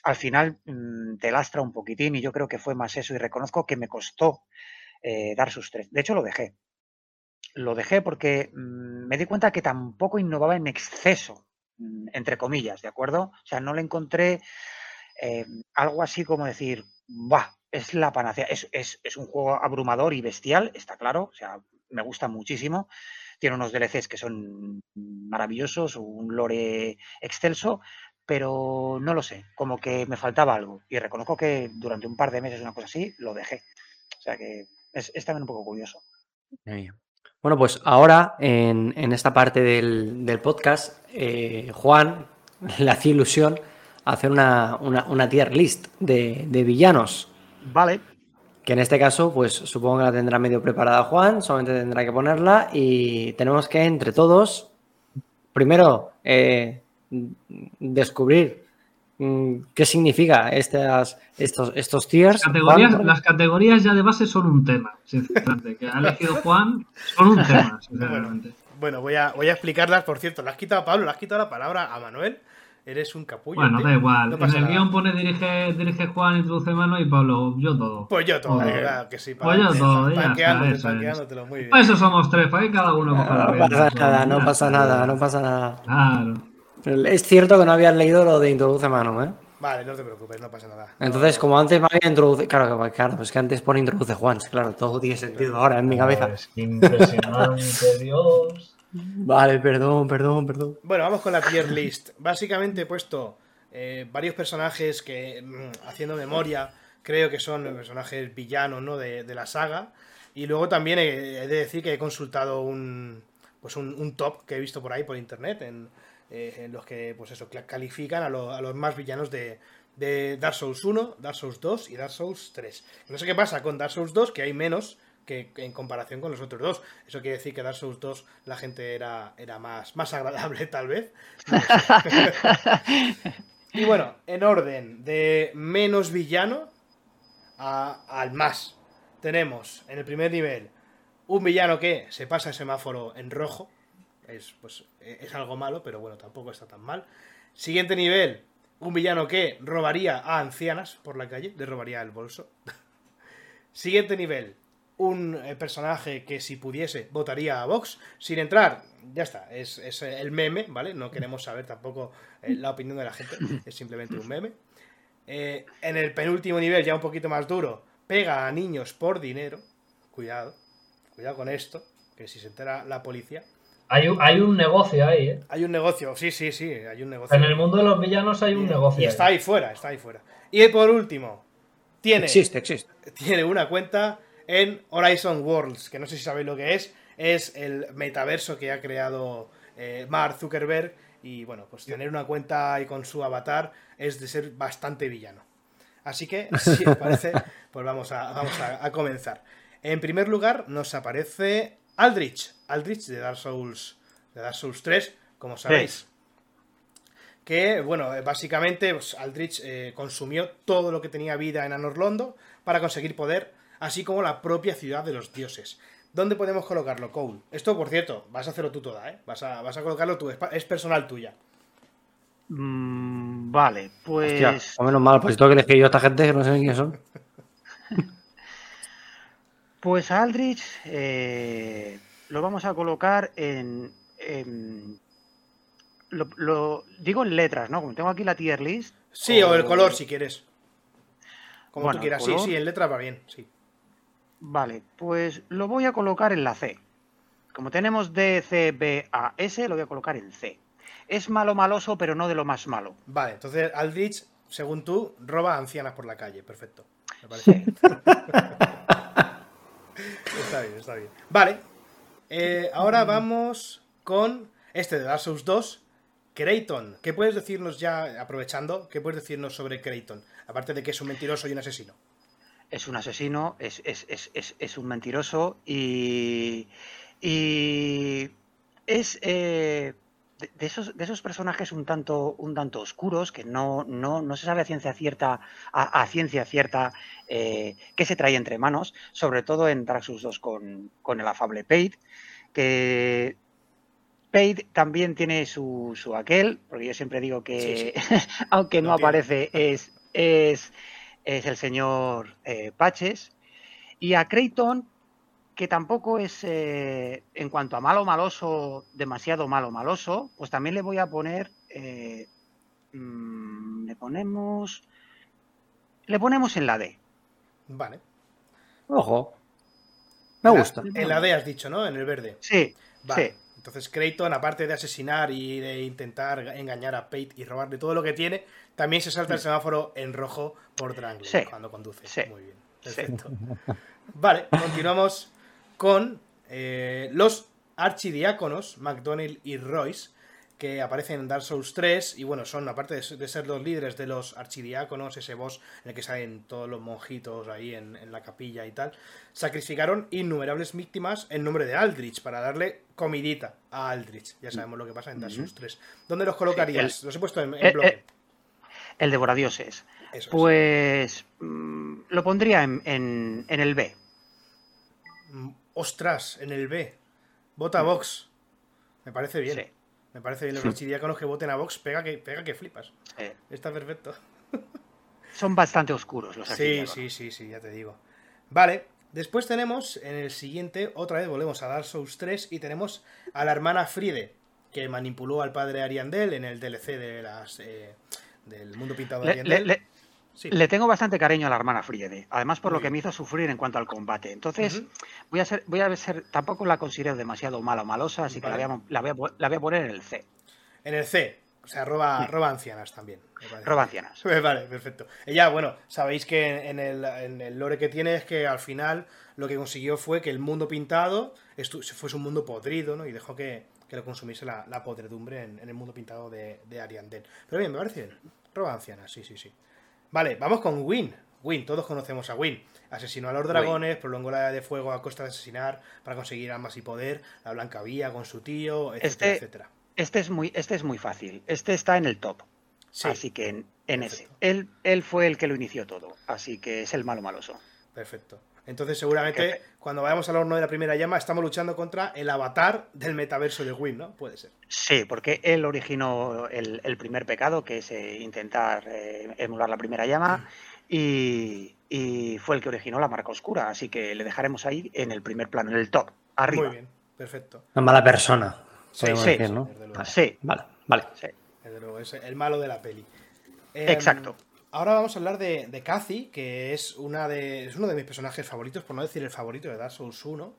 al final mm, te lastra un poquitín y yo creo que fue más eso. Y reconozco que me costó eh, dar sus tres. De hecho, lo dejé. Lo dejé porque mm, me di cuenta que tampoco innovaba en exceso, entre comillas, ¿de acuerdo? O sea, no le encontré eh, algo así como decir, va, es la panacea. Es, es, un juego abrumador y bestial, está claro. O sea, me gusta muchísimo. Tiene unos DLCs que son maravillosos, un lore excelso, pero no lo sé, como que me faltaba algo. Y reconozco que durante un par de meses, una cosa así, lo dejé. O sea que es, también un poco curioso. Bueno, pues ahora en, esta parte del, podcast, eh, Juan le hacía ilusión hacer una, tier list de, de villanos. Vale. Que en este caso, pues supongo que la tendrá medio preparada Juan, solamente tendrá que ponerla y tenemos que entre todos, primero, eh, descubrir qué significa estas, estos, estos tiers. las categorías ya de base son un tema, sinceramente. Que ha elegido Juan son un tema, sinceramente. Bueno, voy, a, voy a explicarlas, por cierto. Le has quitado a Pablo, le has quitado la palabra a Manuel eres un capullo. Bueno, da igual. en el guion pone dirige, dirige Juan, introduce mano y Pablo, yo todo. Pues yo todo, claro que sí. pues yo todo, ya está, eso, muy bien. Para eso somos tres, para que cada uno coja la No pasa nada, no pasa nada, no pasa nada. Claro. Es cierto que no habías leído lo de introduce mano, ¿eh? Vale, no te preocupes, no pasa nada. Entonces, como antes me había introducido. Claro, claro, pues que antes pone introduce Juan, claro, todo tiene sentido ahora en mi cabeza. Es impresionante, Dios. Vale, perdón, perdón, perdón. Bueno, vamos con la tier list. Básicamente he puesto eh, varios personajes que, mm, haciendo memoria, creo que son personajes villanos ¿no? de, la saga. Y luego también he, de decir que he consultado un, pues un, top que he visto por ahí por internet en, eh, los que pues eso califican a, los más villanos de, de, Dark Souls 1, Dark Souls 2 y Dark Souls 3. No sé qué pasa con Dark Souls 2, que hay menos que en comparación con los otros dos. Eso quiere decir que Dark Souls 2 la gente era, era más, más agradable, tal vez. y bueno, en orden de menos villano al más. Tenemos en el primer nivel un villano que se pasa el semáforo en rojo. Es, pues, es algo malo, pero bueno, tampoco está tan mal. Siguiente nivel, un villano que robaría a ancianas por la calle, le robaría el bolso. Siguiente nivel, un eh, personaje que si pudiese votaría a Vox sin entrar. Ya está, es, el meme, ¿vale? No queremos saber tampoco eh, la opinión de la gente, es simplemente un meme. Eh, en el penúltimo nivel, ya un poquito más duro, pega a niños por dinero. Cuidado, cuidado con esto, que si se entera la policía. Hay un, hay un negocio ahí, ¿eh? Hay un negocio, sí, sí, sí, hay un negocio. En el mundo de los villanos hay un negocio. Y está ahí fuera, está ahí fuera. Y por último, tiene. Existe, existe. Tiene una cuenta en Horizon Worlds, que no sé si sabéis lo que es, es el metaverso que ha creado eh, Mark Zuckerberg y bueno, pues tener una cuenta ahí con su avatar es de ser bastante villano. Así que, si os parece, pues vamos a, vamos a, comenzar. En primer lugar nos aparece Aldrich, Aldrich de Dark Souls, de Dark Souls 3, como sabéis. Que, bueno, básicamente pues, Aldrich eh, consumió todo lo que tenía vida en Anorlondo para conseguir poder así como la propia ciudad de los dioses. ¿Dónde podemos colocarlo, Cole? Esto, por cierto, vas a hacerlo tú toda, ¿eh? Vas a, vas a colocarlo tú, es, personal tuya. Mm, vale, pues. Hostia, o menos mal, pues tengo que elegir yo a esta gente que no sé quiénes son. pues Aldrich eh, lo vamos a colocar en. lo, digo en letras, ¿no? Como tengo aquí la tier list. Sí, o, el color si quieres. Como tú quieras. Sí, sí, en letras va bien, sí. Vale, pues lo voy a colocar en la C. Como tenemos D, C, B, A, S, lo voy a colocar en C. Es malo maloso, pero no de lo más malo. Vale, entonces Aldrich, según tú, roba a ancianas por la calle. Perfecto. Me parece. está bien, está bien. Vale. Eh, ahora vamos con este de Dark Souls 2, Creighton. ¿Qué puedes decirnos ya, aprovechando, qué puedes decirnos sobre Creighton? Aparte de que es un mentiroso y un asesino. Es un asesino, es, es, es, es un mentiroso y, y es eh, de, esos, de esos personajes un tanto, un tanto oscuros que no, no, no se sabe a ciencia cierta, a, ciencia cierta eh, qué se trae entre manos, sobre todo en Dark Souls 2 con, con el afable Paid, que Paid también tiene su, su, aquel, porque yo siempre digo que, aunque no, aparece, es, es, es, el señor eh, Paches. Y a Creighton, que tampoco es, eh, en cuanto a malo maloso, demasiado malo maloso, pues también le voy a poner, eh, mm, le ponemos, le ponemos en la D. Vale. Ojo. Me gusta. En la D has dicho, ¿no? En el verde. Sí. Vale. Entonces Creighton, aparte de asesinar y de intentar engañar a Pate y robarle todo lo que tiene, también se salta el semáforo en rojo por Drangler cuando conduce. Sí. Muy bien. Perfecto. Vale, continuamos con eh, los archidiáconos, McDonnell y Royce, que aparecen en Dark Souls 3 y bueno, son aparte de, ser los líderes de los archidiáconos, ese boss en el que salen todos los monjitos ahí en, la capilla y tal, sacrificaron innumerables víctimas en nombre de Aldrich para darle comidita a Aldrich. Ya sabemos lo que pasa en Dark Souls 3. ¿Dónde los colocarías? los he puesto en, en bloque. El, devoradioses. pues mm, lo pondría en, el B. Ostras, en el B. Vota Vox. Me parece bien. Me parece bien. Los archidiáconos que voten a Vox pega que, pega que flipas. Está perfecto. Son bastante oscuros los Sí, sí, sí, sí, ya te digo. Vale, después tenemos en el siguiente, otra vez volvemos a Dark Souls 3 y tenemos a la hermana Fride, que manipuló al padre Ariandel en el DLC de las, eh, del mundo pintado de Ariandel. Le tengo bastante cariño a la hermana Friede, además por lo que me hizo sufrir en cuanto al combate. Entonces, voy a ser, voy a ser, tampoco la considero demasiado mala o malosa, así que la voy, a, la, voy a, poner en el C. En el C, o sea, roba, roba ancianas también. Roba ancianas. Vale, perfecto. Ella, bueno, sabéis que en el, en el, lore que tiene es que al final lo que consiguió fue que el mundo pintado fuese un mundo podrido, ¿no? Y dejó que, que lo consumiese la, la podredumbre en, el mundo pintado de, de Ariandel. Pero bien, me parece bien. Roba ancianas, sí, sí, sí. Vale, vamos con Win. Win, todos conocemos a Win. Asesinó a los dragones, prolongó la edad de fuego a costa de asesinar para conseguir armas y poder, la Blanca Vía con su tío, etcétera, este, etcétera. Este es, muy, este es muy fácil. Este está en el top. así que en, ese. Él, él fue el que lo inició todo. Así que es el malo maloso. Perfecto. Entonces, seguramente, cuando vayamos al horno de la primera llama, estamos luchando contra el avatar del metaverso de Win, ¿no? Puede ser. Sí, porque él originó el, primer pecado, que es eh, intentar eh, emular la primera llama, y, fue el que originó la marca oscura. Así que le dejaremos ahí en el primer plano, en el top, arriba. Muy bien, perfecto. Una mala persona. Sí, sí, ¿no? sí. Vale, vale. Sí. Desde luego, es el malo de la peli. Exacto. Ahora vamos a hablar de, de Cathy, que es, una de, es uno de mis personajes favoritos, por no decir el favorito de Dark Souls 1.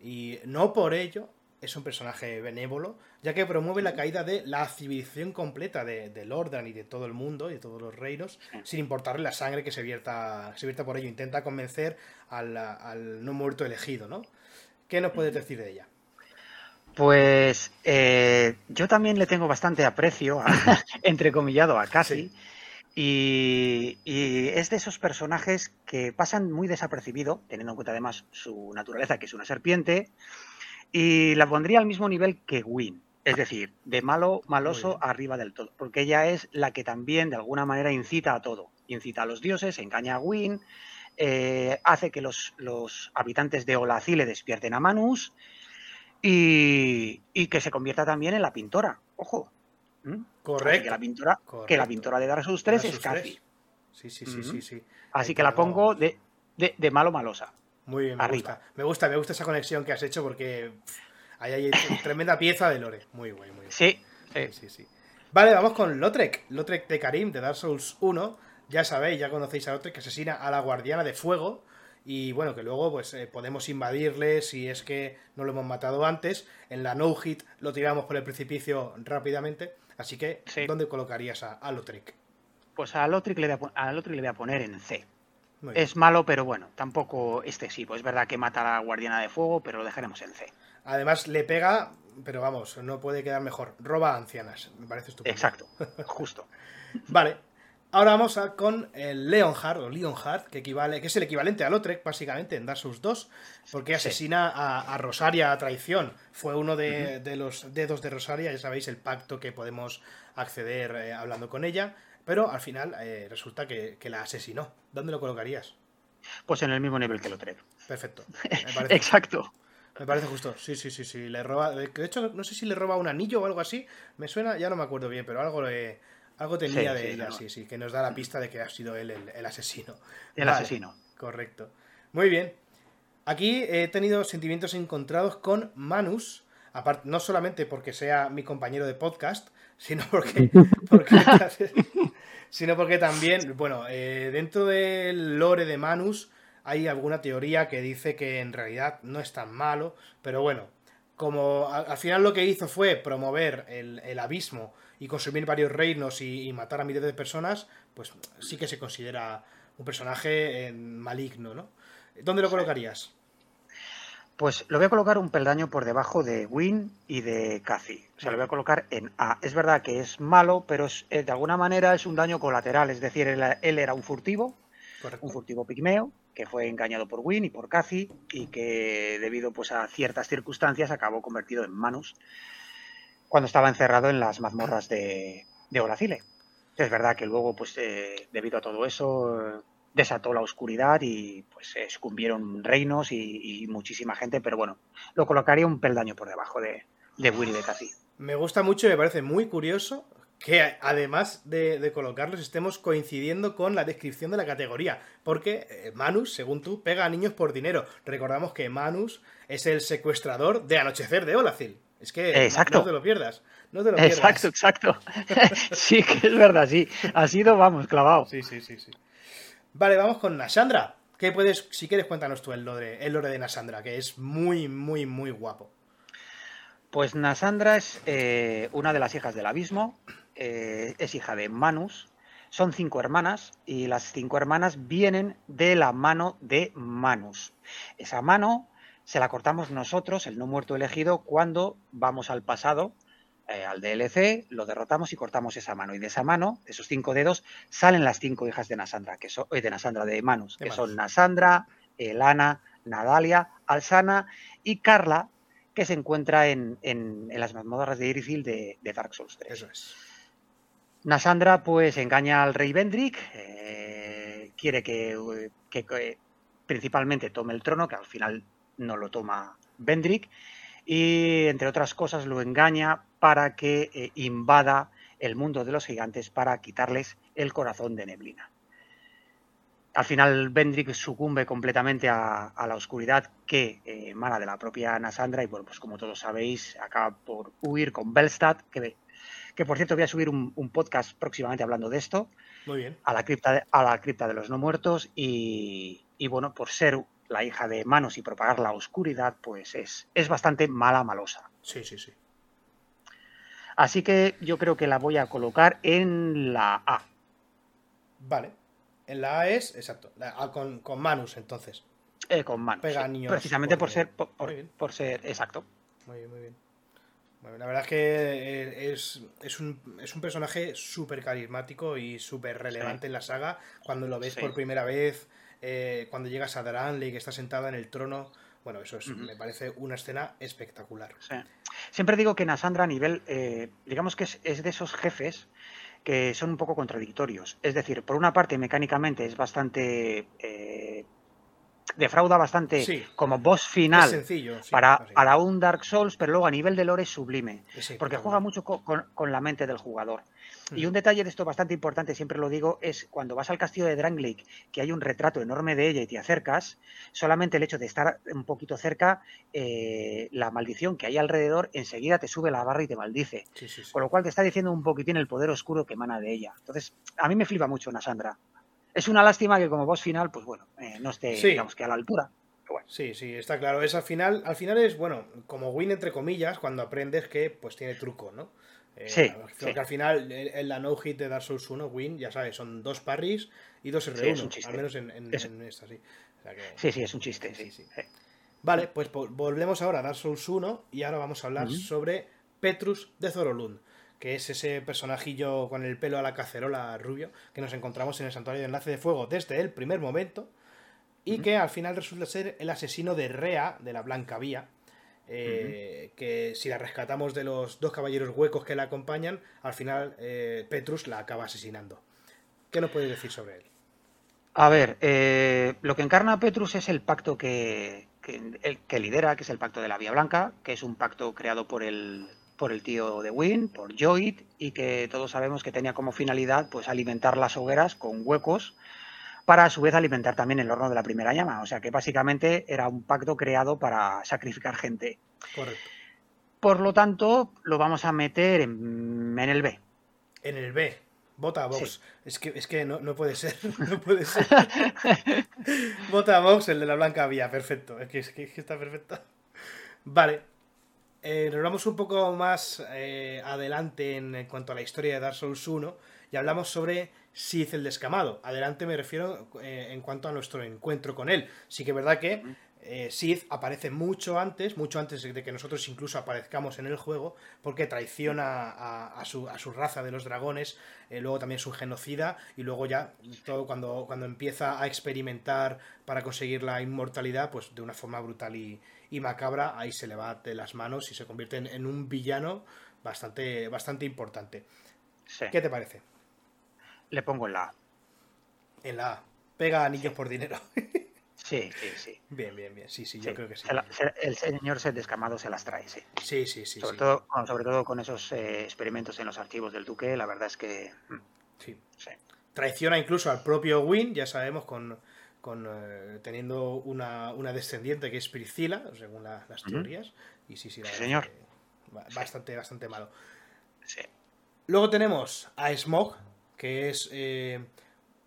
Y no por ello es un personaje benévolo, ya que promueve la caída de la civilización completa de, de Lordan y de todo el mundo y de todos los reinos, sin importarle la sangre que se vierta, se vierta por ello. Intenta convencer al, no muerto elegido, ¿no? ¿Qué nos puedes decir de ella? Pues eh, yo también le tengo bastante aprecio, entrecomillado, a Cathy. Y, es de esos personajes que pasan muy desapercibido, teniendo en cuenta además su naturaleza, que es una serpiente, y la pondría al mismo nivel que Win, es decir, de malo, maloso arriba del todo, porque ella es la que también de alguna manera incita a todo, incita a los dioses, engaña a Win, eh, hace que los, habitantes de Olacile despierten a Manus y, y que se convierta también en la pintora, ojo, ¿Mm? Correcto. Que la, pintora, que la pintora de Dark Souls 3 es Cathy. Sí, sí, sí, sí, sí. Así que la pongo de, de, malo malosa. Muy bien, me gusta. Me gusta, me gusta esa conexión que has hecho porque ahí hay tremenda pieza de lore. Muy guay, muy bien. Sí, sí, sí. Vale, vamos con Lotrek. Lotrek de Karim, de Dark Souls 1. Ya sabéis, ya conocéis a Lotrek, que asesina a la guardiana de fuego. Y bueno, que luego pues eh, podemos invadirle si es que no lo hemos matado antes. En la no hit lo tiramos por el precipicio rápidamente. Así que, ¿dónde colocarías a, Lotric? Pues a Lotric, le voy a, le voy a poner en C. Es malo, pero bueno, tampoco excesivo. Es verdad que mata a la guardiana de fuego, pero lo dejaremos en C. Además, le pega, pero vamos, no puede quedar mejor. Roba a ancianas, me parece estupendo. Exacto, justo. vale. Ahora vamos a, con el Leonhard, o Leonhard, que, equivale, que es el equivalente a Lotrek, básicamente, en Dark Souls 2, porque asesina a, Rosaria a traición. Fue uno de, los dedos de Rosaria, ya sabéis, el pacto que podemos acceder eh, hablando con ella, pero al final eh, resulta que, la asesinó. ¿Dónde lo colocarías? Pues en el mismo nivel que Lotrek. Perfecto. Exacto. Me parece justo. Sí, sí, sí, sí. Le roba. De hecho, no sé si le roba un anillo o algo así. Me suena, ya no me acuerdo bien, pero algo le algo tenía de ella, sí, sí, que nos da la pista de que ha sido él el, asesino. El asesino. Correcto. Muy bien. Aquí he tenido sentimientos encontrados con Manus, aparte, no solamente porque sea mi compañero de podcast, sino porque, sino porque también, bueno, eh, dentro del lore de Manus hay alguna teoría que dice que en realidad no es tan malo, pero bueno, como al final lo que hizo fue promover el, el abismo y consumir varios reinos y, matar a miles de personas, pues sí que se considera un personaje eh, maligno, ¿no? ¿Dónde lo colocarías? Pues lo voy a colocar un peldaño por debajo de Win y de Cathy. O sea, lo voy a colocar en A. Es verdad que es malo, pero eh, de alguna manera es un daño colateral. Es decir, él, era un furtivo, un furtivo pigmeo, que fue engañado por Win y por Cathy, y que debido pues, a ciertas circunstancias acabó convertido en Manus cuando estaba encerrado en las mazmorras de, de. Es verdad que luego, pues eh, debido a todo eso, desató la oscuridad y pues escumbieron reinos y, muchísima gente, pero bueno, lo colocaría un peldaño por debajo de, de Willy de Cathy. Me gusta mucho y me parece muy curioso que además de, colocarlos estemos coincidiendo con la descripción de la categoría, porque eh, Manus, según tú, pega a niños por dinero. Recordamos que Manus es el secuestrador de Anochecer de Olacil. Es que exacto. no te lo pierdas. No te lo pierdas. Exacto, exacto. sí, que es verdad, sí. Ha sido, vamos, clavado. Sí, sí, sí, sí. Vale, vamos con Nasandra. ¿Qué puedes, si quieres, cuéntanos tú el lore, el lore de Nasandra, que es muy, muy, muy guapo. Pues Nasandra es eh, una de las hijas del abismo, eh, es hija de Manus, son cinco hermanas y las cinco hermanas vienen de la mano de Manus. Esa mano se la cortamos nosotros, el no muerto elegido, cuando vamos al pasado, eh, al DLC, lo derrotamos y cortamos esa mano. Y de esa mano, de esos cinco dedos, salen las cinco hijas de Nasandra, que son, eh, de Nasandra, de Manus, que son Nasandra, Elana, Nadalia, Alsana y Carla, que se encuentra en, las mazmorras de Irithil de, Dark Souls 3. Eso es. Nasandra, pues, engaña al rey Vendrick, eh, quiere que, que principalmente tome el trono, que al final no lo toma Vendrick y entre otras cosas lo engaña para que eh, invada el mundo de los gigantes para quitarles el corazón de neblina. Al final Vendrick sucumbe completamente a, la oscuridad que eh, emana de la propia Nasandra y bueno, pues como todos sabéis, acaba por huir con Belstad, que, que por cierto voy a subir un, podcast próximamente hablando de esto. Muy bien. A la cripta de, a la cripta de los no muertos y, y bueno, por ser la hija de Manos y propagar la oscuridad, pues es, es bastante mala, malosa. Sí, sí, sí. Así que yo creo que la voy a colocar en la A. Vale. En la A es, exacto, con, con, Manus entonces. Eh, con Manus. Pega Precisamente por, ser, por, ser, exacto. Muy bien, muy bien. Bueno, la verdad es que eh, es, es, un, es un personaje súper carismático y súper relevante en la saga. Cuando lo ves por primera vez, eh, cuando llegas a Daranle que está sentada en el trono. Bueno, eso es, me parece una escena espectacular. Siempre digo que Nasandra a nivel, eh, digamos que es, de esos jefes que son un poco contradictorios. Es decir, por una parte, mecánicamente es bastante eh, defrauda bastante como boss final sencillo, para, para, un Dark Souls, pero luego a nivel de lore es sublime, porque juega mucho con, la mente del jugador. Y un detalle de esto bastante importante, siempre lo digo, es cuando vas al castillo de Drangleic, que hay un retrato enorme de ella y te acercas, solamente el hecho de estar un poquito cerca, eh, la maldición que hay alrededor enseguida te sube la barra y te maldice. Con lo cual te está diciendo un poquitín el poder oscuro que emana de ella. Entonces, a mí me flipa mucho Nasandra. Es una lástima que como boss final, pues bueno, eh, no esté, digamos que a la altura. Sí, sí, está claro. Es al final, al final es, bueno, como win entre comillas, cuando aprendes que pues tiene truco, ¿no? Eh, sí, que al final en la no hit de Dark Souls 1, win, ya sabes, son dos parries y dos R1, al menos en, esta, sí. sí, sí, es un chiste, sí. sí. Vale, pues volvemos ahora a Dark Souls 1 y ahora vamos a hablar sobre Petrus de Zorolund, que es ese personajillo con el pelo a la cacerola rubio que nos encontramos en el Santuario de Enlace de Fuego desde el primer momento y que al final resulta ser el asesino de Rea de la Blanca Vía. Eh, que si la rescatamos de los dos caballeros huecos que la acompañan, al final eh, Petrus la acaba asesinando. ¿Qué nos puedes decir sobre él? A ver, eh, lo que encarna Petrus es el pacto que, el, que lidera, que es el pacto de la Vía Blanca, que es un pacto creado por el, por el tío de Wynn, por Joyd, y que todos sabemos que tenía como finalidad pues alimentar las hogueras con huecos para a su vez alimentar también el horno de la primera llama. O sea que básicamente era un pacto creado para sacrificar gente. Correcto. Por lo tanto, lo vamos a meter en, en el B. En el B. Vota a Vox. Es que, es que no, puede ser. No puede ser. Vota a Vox, el de la blanca vía. Perfecto. Es que, es que, está perfecto. Vale. Eh, nos vamos un poco más eh, adelante en, cuanto a la historia de Dark Souls 1 y hablamos sobre Sith el descamado. Adelante me refiero eh, en cuanto a nuestro encuentro con él. Sí que es verdad que eh, Sith aparece mucho antes, mucho antes de que nosotros incluso aparezcamos en el juego, porque traiciona a, su, raza de los dragones, luego también es un genocida, y luego ya todo cuando, cuando empieza a experimentar para conseguir la inmortalidad, pues de una forma brutal y, macabra, ahí se le va de las manos y se convierte en, un villano bastante, bastante importante. ¿Qué te parece? Le pongo en la A. En la A. Pega anillos por dinero. Sí, sí, sí. Bien, bien, bien. Sí, sí, yo creo que sí. el señor Seth Descamado se las trae, sí. Sí, sí, sí. Sobre, Todo, sobre todo con esos eh, experimentos en los archivos del Duque, la verdad es que. Mm, sí. Traiciona incluso al propio Win, ya sabemos, con, con eh, teniendo una, descendiente que es Priscila, según las teorías. Y sí, sí, señor. Bastante, bastante malo. Sí. Luego tenemos a Smog, que es eh,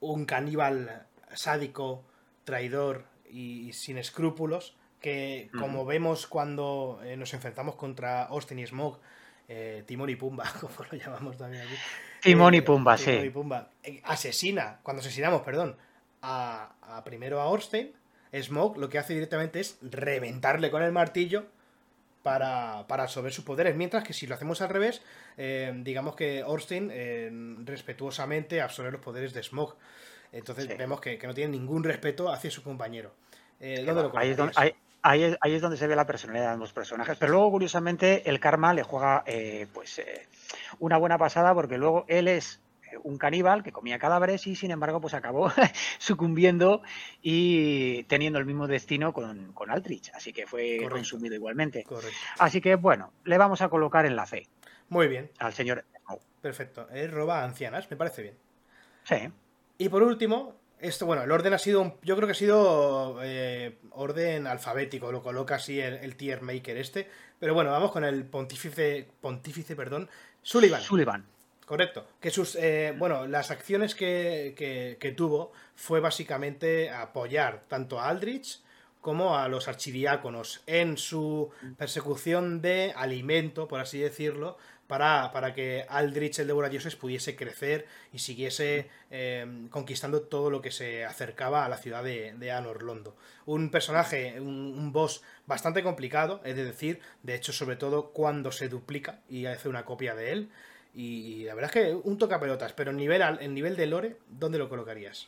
un caníbal sádico traidor y sin escrúpulos, que como vemos cuando eh, nos enfrentamos contra Austin y Smog, Timón y Pumba, como lo llamamos también aquí. Timón y Pumba, sí. Y Pumba, asesina, cuando asesinamos, perdón, a, primero a Austin, Smog lo que hace directamente es reventarle con el martillo para, para absorber sus poderes. Mientras que si lo hacemos al revés, digamos que Austin respetuosamente absorbe los poderes de Smog. Entonces vemos que, no tiene ningún respeto hacia su compañero. Eh, ahí, es donde, ahí, es donde, se ve la personalidad de ambos personajes. Pero luego, curiosamente, el karma le juega eh, pues eh, una buena pasada porque luego él es un caníbal que comía cadáveres y sin embargo pues acabó sucumbiendo y teniendo el mismo destino con, con Altrich, así que fue consumido igualmente. Así que bueno, le vamos a colocar en la C. Muy bien. Al señor. Perfecto. Él roba ancianas, me parece bien. Sí. Y por último, esto, bueno, el orden ha sido, yo creo que ha sido eh, orden alfabético, lo coloca así el, tier maker este, pero bueno, vamos con el pontífice, pontífice, perdón, Sullivan. Sullivan. Correcto. Que sus, eh, bueno, las acciones que, que, tuvo fue básicamente apoyar tanto a Aldrich como a los archidiáconos en su persecución de alimento, por así decirlo, para, que Aldrich el Dioses pudiese crecer y siguiese em, conquistando todo lo que se acercaba a la ciudad de, Anor Londo. Un personaje, un, boss bastante complicado, es de decir, de hecho, sobre todo cuando se duplica y hace una copia de él. Y la verdad es que un toca pelotas, pero en nivel, en nivel de lore, ¿dónde lo colocarías?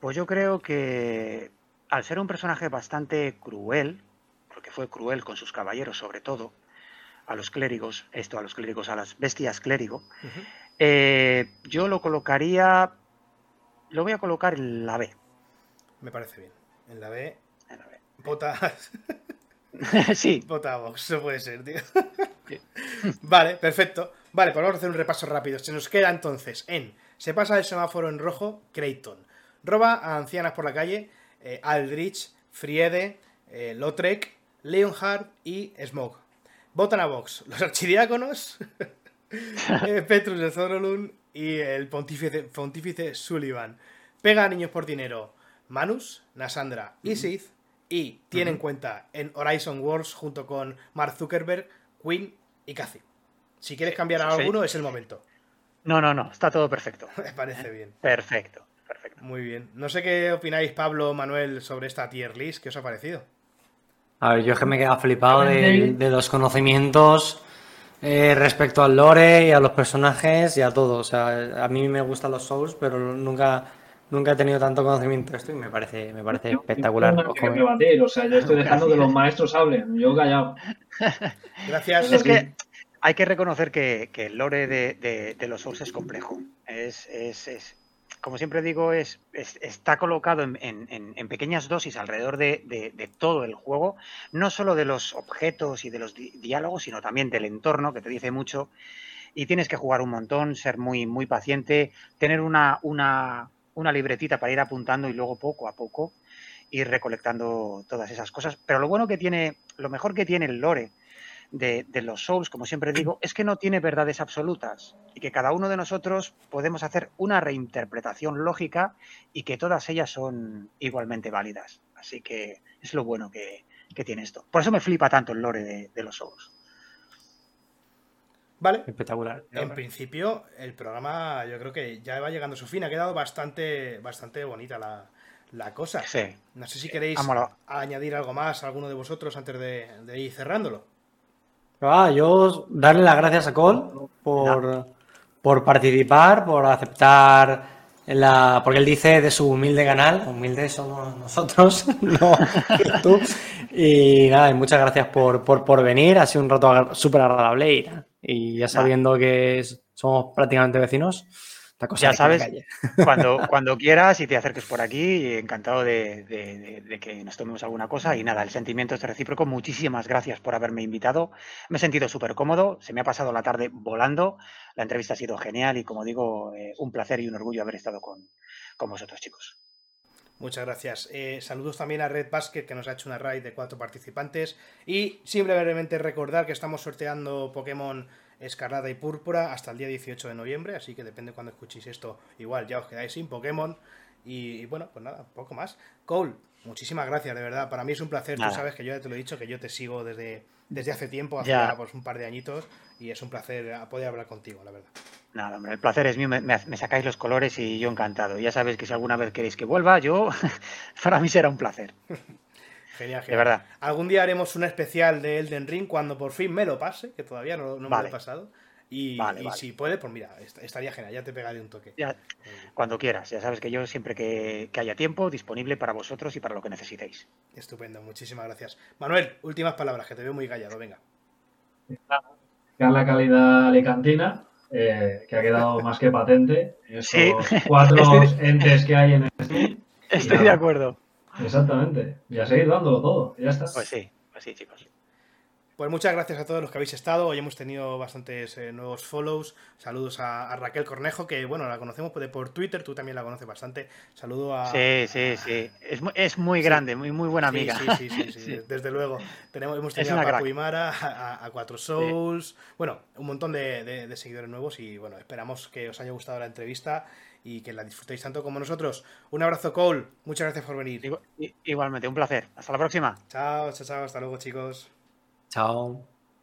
Pues yo creo que al ser un personaje bastante cruel, porque fue cruel con sus caballeros sobre todo, a los clérigos, esto a los clérigos, a las bestias clérigo, eh, yo lo colocaría, lo voy a colocar en la B. Me parece bien. En la B. En la B. Vota. sí. Vota Vox, eso puede ser, tío. vale, perfecto. Vale, pues vamos a hacer un repaso rápido. Se nos queda entonces en. Se pasa el semáforo en rojo, Creighton. Roba a ancianas por la calle, eh, Aldrich, Friede, eh, Lotrek, Leonhard y Smog. Votan a Vox los archidiáconos, eh, Petrus de Zorolun y el pontífice, Sullivan. Pega a niños por dinero Manus, Nasandra y Sith. Y tiene en cuenta en Horizon Wars junto con Mark Zuckerberg, Quinn y Cathy. Si quieres cambiar a alguno, es el momento. No, no, no, está todo perfecto. Me parece bien. Perfecto, perfecto. Muy bien. No sé qué opináis, Pablo, Manuel, sobre esta tier list. ¿Qué os ha parecido? A ver, yo es que me he quedado flipado de, de los conocimientos eh, respecto al lore y a los personajes y a todo. O sea, a mí me gustan los Souls, pero nunca, nunca he tenido tanto conocimiento de esto y me parece, me parece espectacular. No tengo que debatir, o sea, yo estoy dejando que los maestros hablen, yo callado. Gracias. Es que hay que reconocer que, el lore de, los Souls es complejo. Es, como siempre digo, es, es- está colocado en, pequeñas dosis alrededor de, todo el juego, no solo de los objetos y de los di- diálogos, sino también del entorno, que te dice mucho. Y tienes que jugar un montón, ser muy, muy paciente, tener una, una, una libretita para ir apuntando y luego poco a poco ir recolectando todas esas cosas. Pero lo bueno que tiene, lo mejor que tiene el lore de, de los Souls, como siempre digo, es que no tiene verdades absolutas y que cada uno de nosotros podemos hacer una reinterpretación lógica y que todas ellas son igualmente válidas. Así que es lo bueno que, que tiene esto. Por eso me flipa tanto el lore de, de los Souls. Vale. Espectacular. En principio, el programa yo creo que ya va llegando a su fin. Ha quedado bastante, bastante bonita la, la cosa. Sí. No sé si queréis Vámonos. añadir algo más, alguno de vosotros, antes de, de ir cerrándolo. Ah, yo darle las gracias a Cole por, por participar, por aceptar la. Porque él dice de su humilde canal, humildes somos nosotros, no tú. Y nada, y muchas gracias por, por, por venir, ha sido un rato súper agradable y, y ya sabiendo que somos prácticamente vecinos, cosa Ya sabes, calle. cuando, cuando quieras y te acerques por aquí, encantado de, de- de- de que nos tomemos alguna cosa. Y nada, el sentimiento es recíproco. Muchísimas gracias por haberme invitado. Me he sentido súper cómodo, se me ha pasado la tarde volando. La entrevista ha sido genial y, como digo, eh, un placer y un orgullo haber estado con, con vosotros, chicos. Muchas gracias. Eh, saludos también a Red Basket que nos ha hecho una raid de cuatro participantes. Y simplemente recordar que estamos sorteando Pokémon Escarlata y Púrpura hasta el día 18 de noviembre. Así que depende cuando escuchéis esto, igual ya os quedáis sin Pokémon. Y, y bueno, pues nada, poco más. Cole, muchísimas gracias, de verdad. Para mí es un placer. Nada. Tú sabes que yo ya te lo he dicho, que yo te sigo desde, desde hace tiempo, hace Ya. pues, un par de añitos. Y es un placer eh, poder hablar contigo, la verdad. Nada, hombre, el placer es mío. Me, me- me sacáis los colores y yo encantado. Ya sabéis que si alguna vez queréis que vuelva, yo, para mí será un placer. Genial, De genial. verdad. Algún día haremos un especial de Elden Ring cuando por fin me lo pase, que todavía no, no me lo he pasado. Y, Vale, y vale. si puede, pues mira, est- estaría genial, ya te pegaré un toque. Ya, cuando quieras. Ya sabes que yo siempre que, que haya tiempo, disponible para vosotros y para lo que necesitéis. Estupendo, muchísimas gracias. Manuel, últimas palabras, que te veo muy callado, venga. La calidad alicantina, eh, que ha quedado más que patente. Esos Sí. cuatro Estoy- entes que hay en el. Estoy de acuerdo. Exactamente. Y a seguir dándolo todo. Ya está. Pues sí, pues sí, chicos. Pues muchas gracias a todos los que habéis estado. Hoy hemos tenido bastantes eh, nuevos follows. Saludos a, a Raquel Cornejo, que bueno, la conocemos por, por Twitter, tú también la conoces bastante. Saludo a. Sí, sí, sí. Es, es muy Sí. grande, muy, muy buena amiga. Sí, sí, sí, sí, Sí. desde luego. Tenemos, hemos tenido a Paco crack. y Mara, a, a Cuatro Souls, bueno, un montón de, de- de seguidores nuevos y bueno, esperamos que os haya gustado la entrevista y que la disfrutéis tanto como nosotros. Un abrazo, Cole. Muchas gracias por venir. Igualmente, un placer. Hasta la próxima. Chao, chao, chao. Hasta luego, chicos. Chao.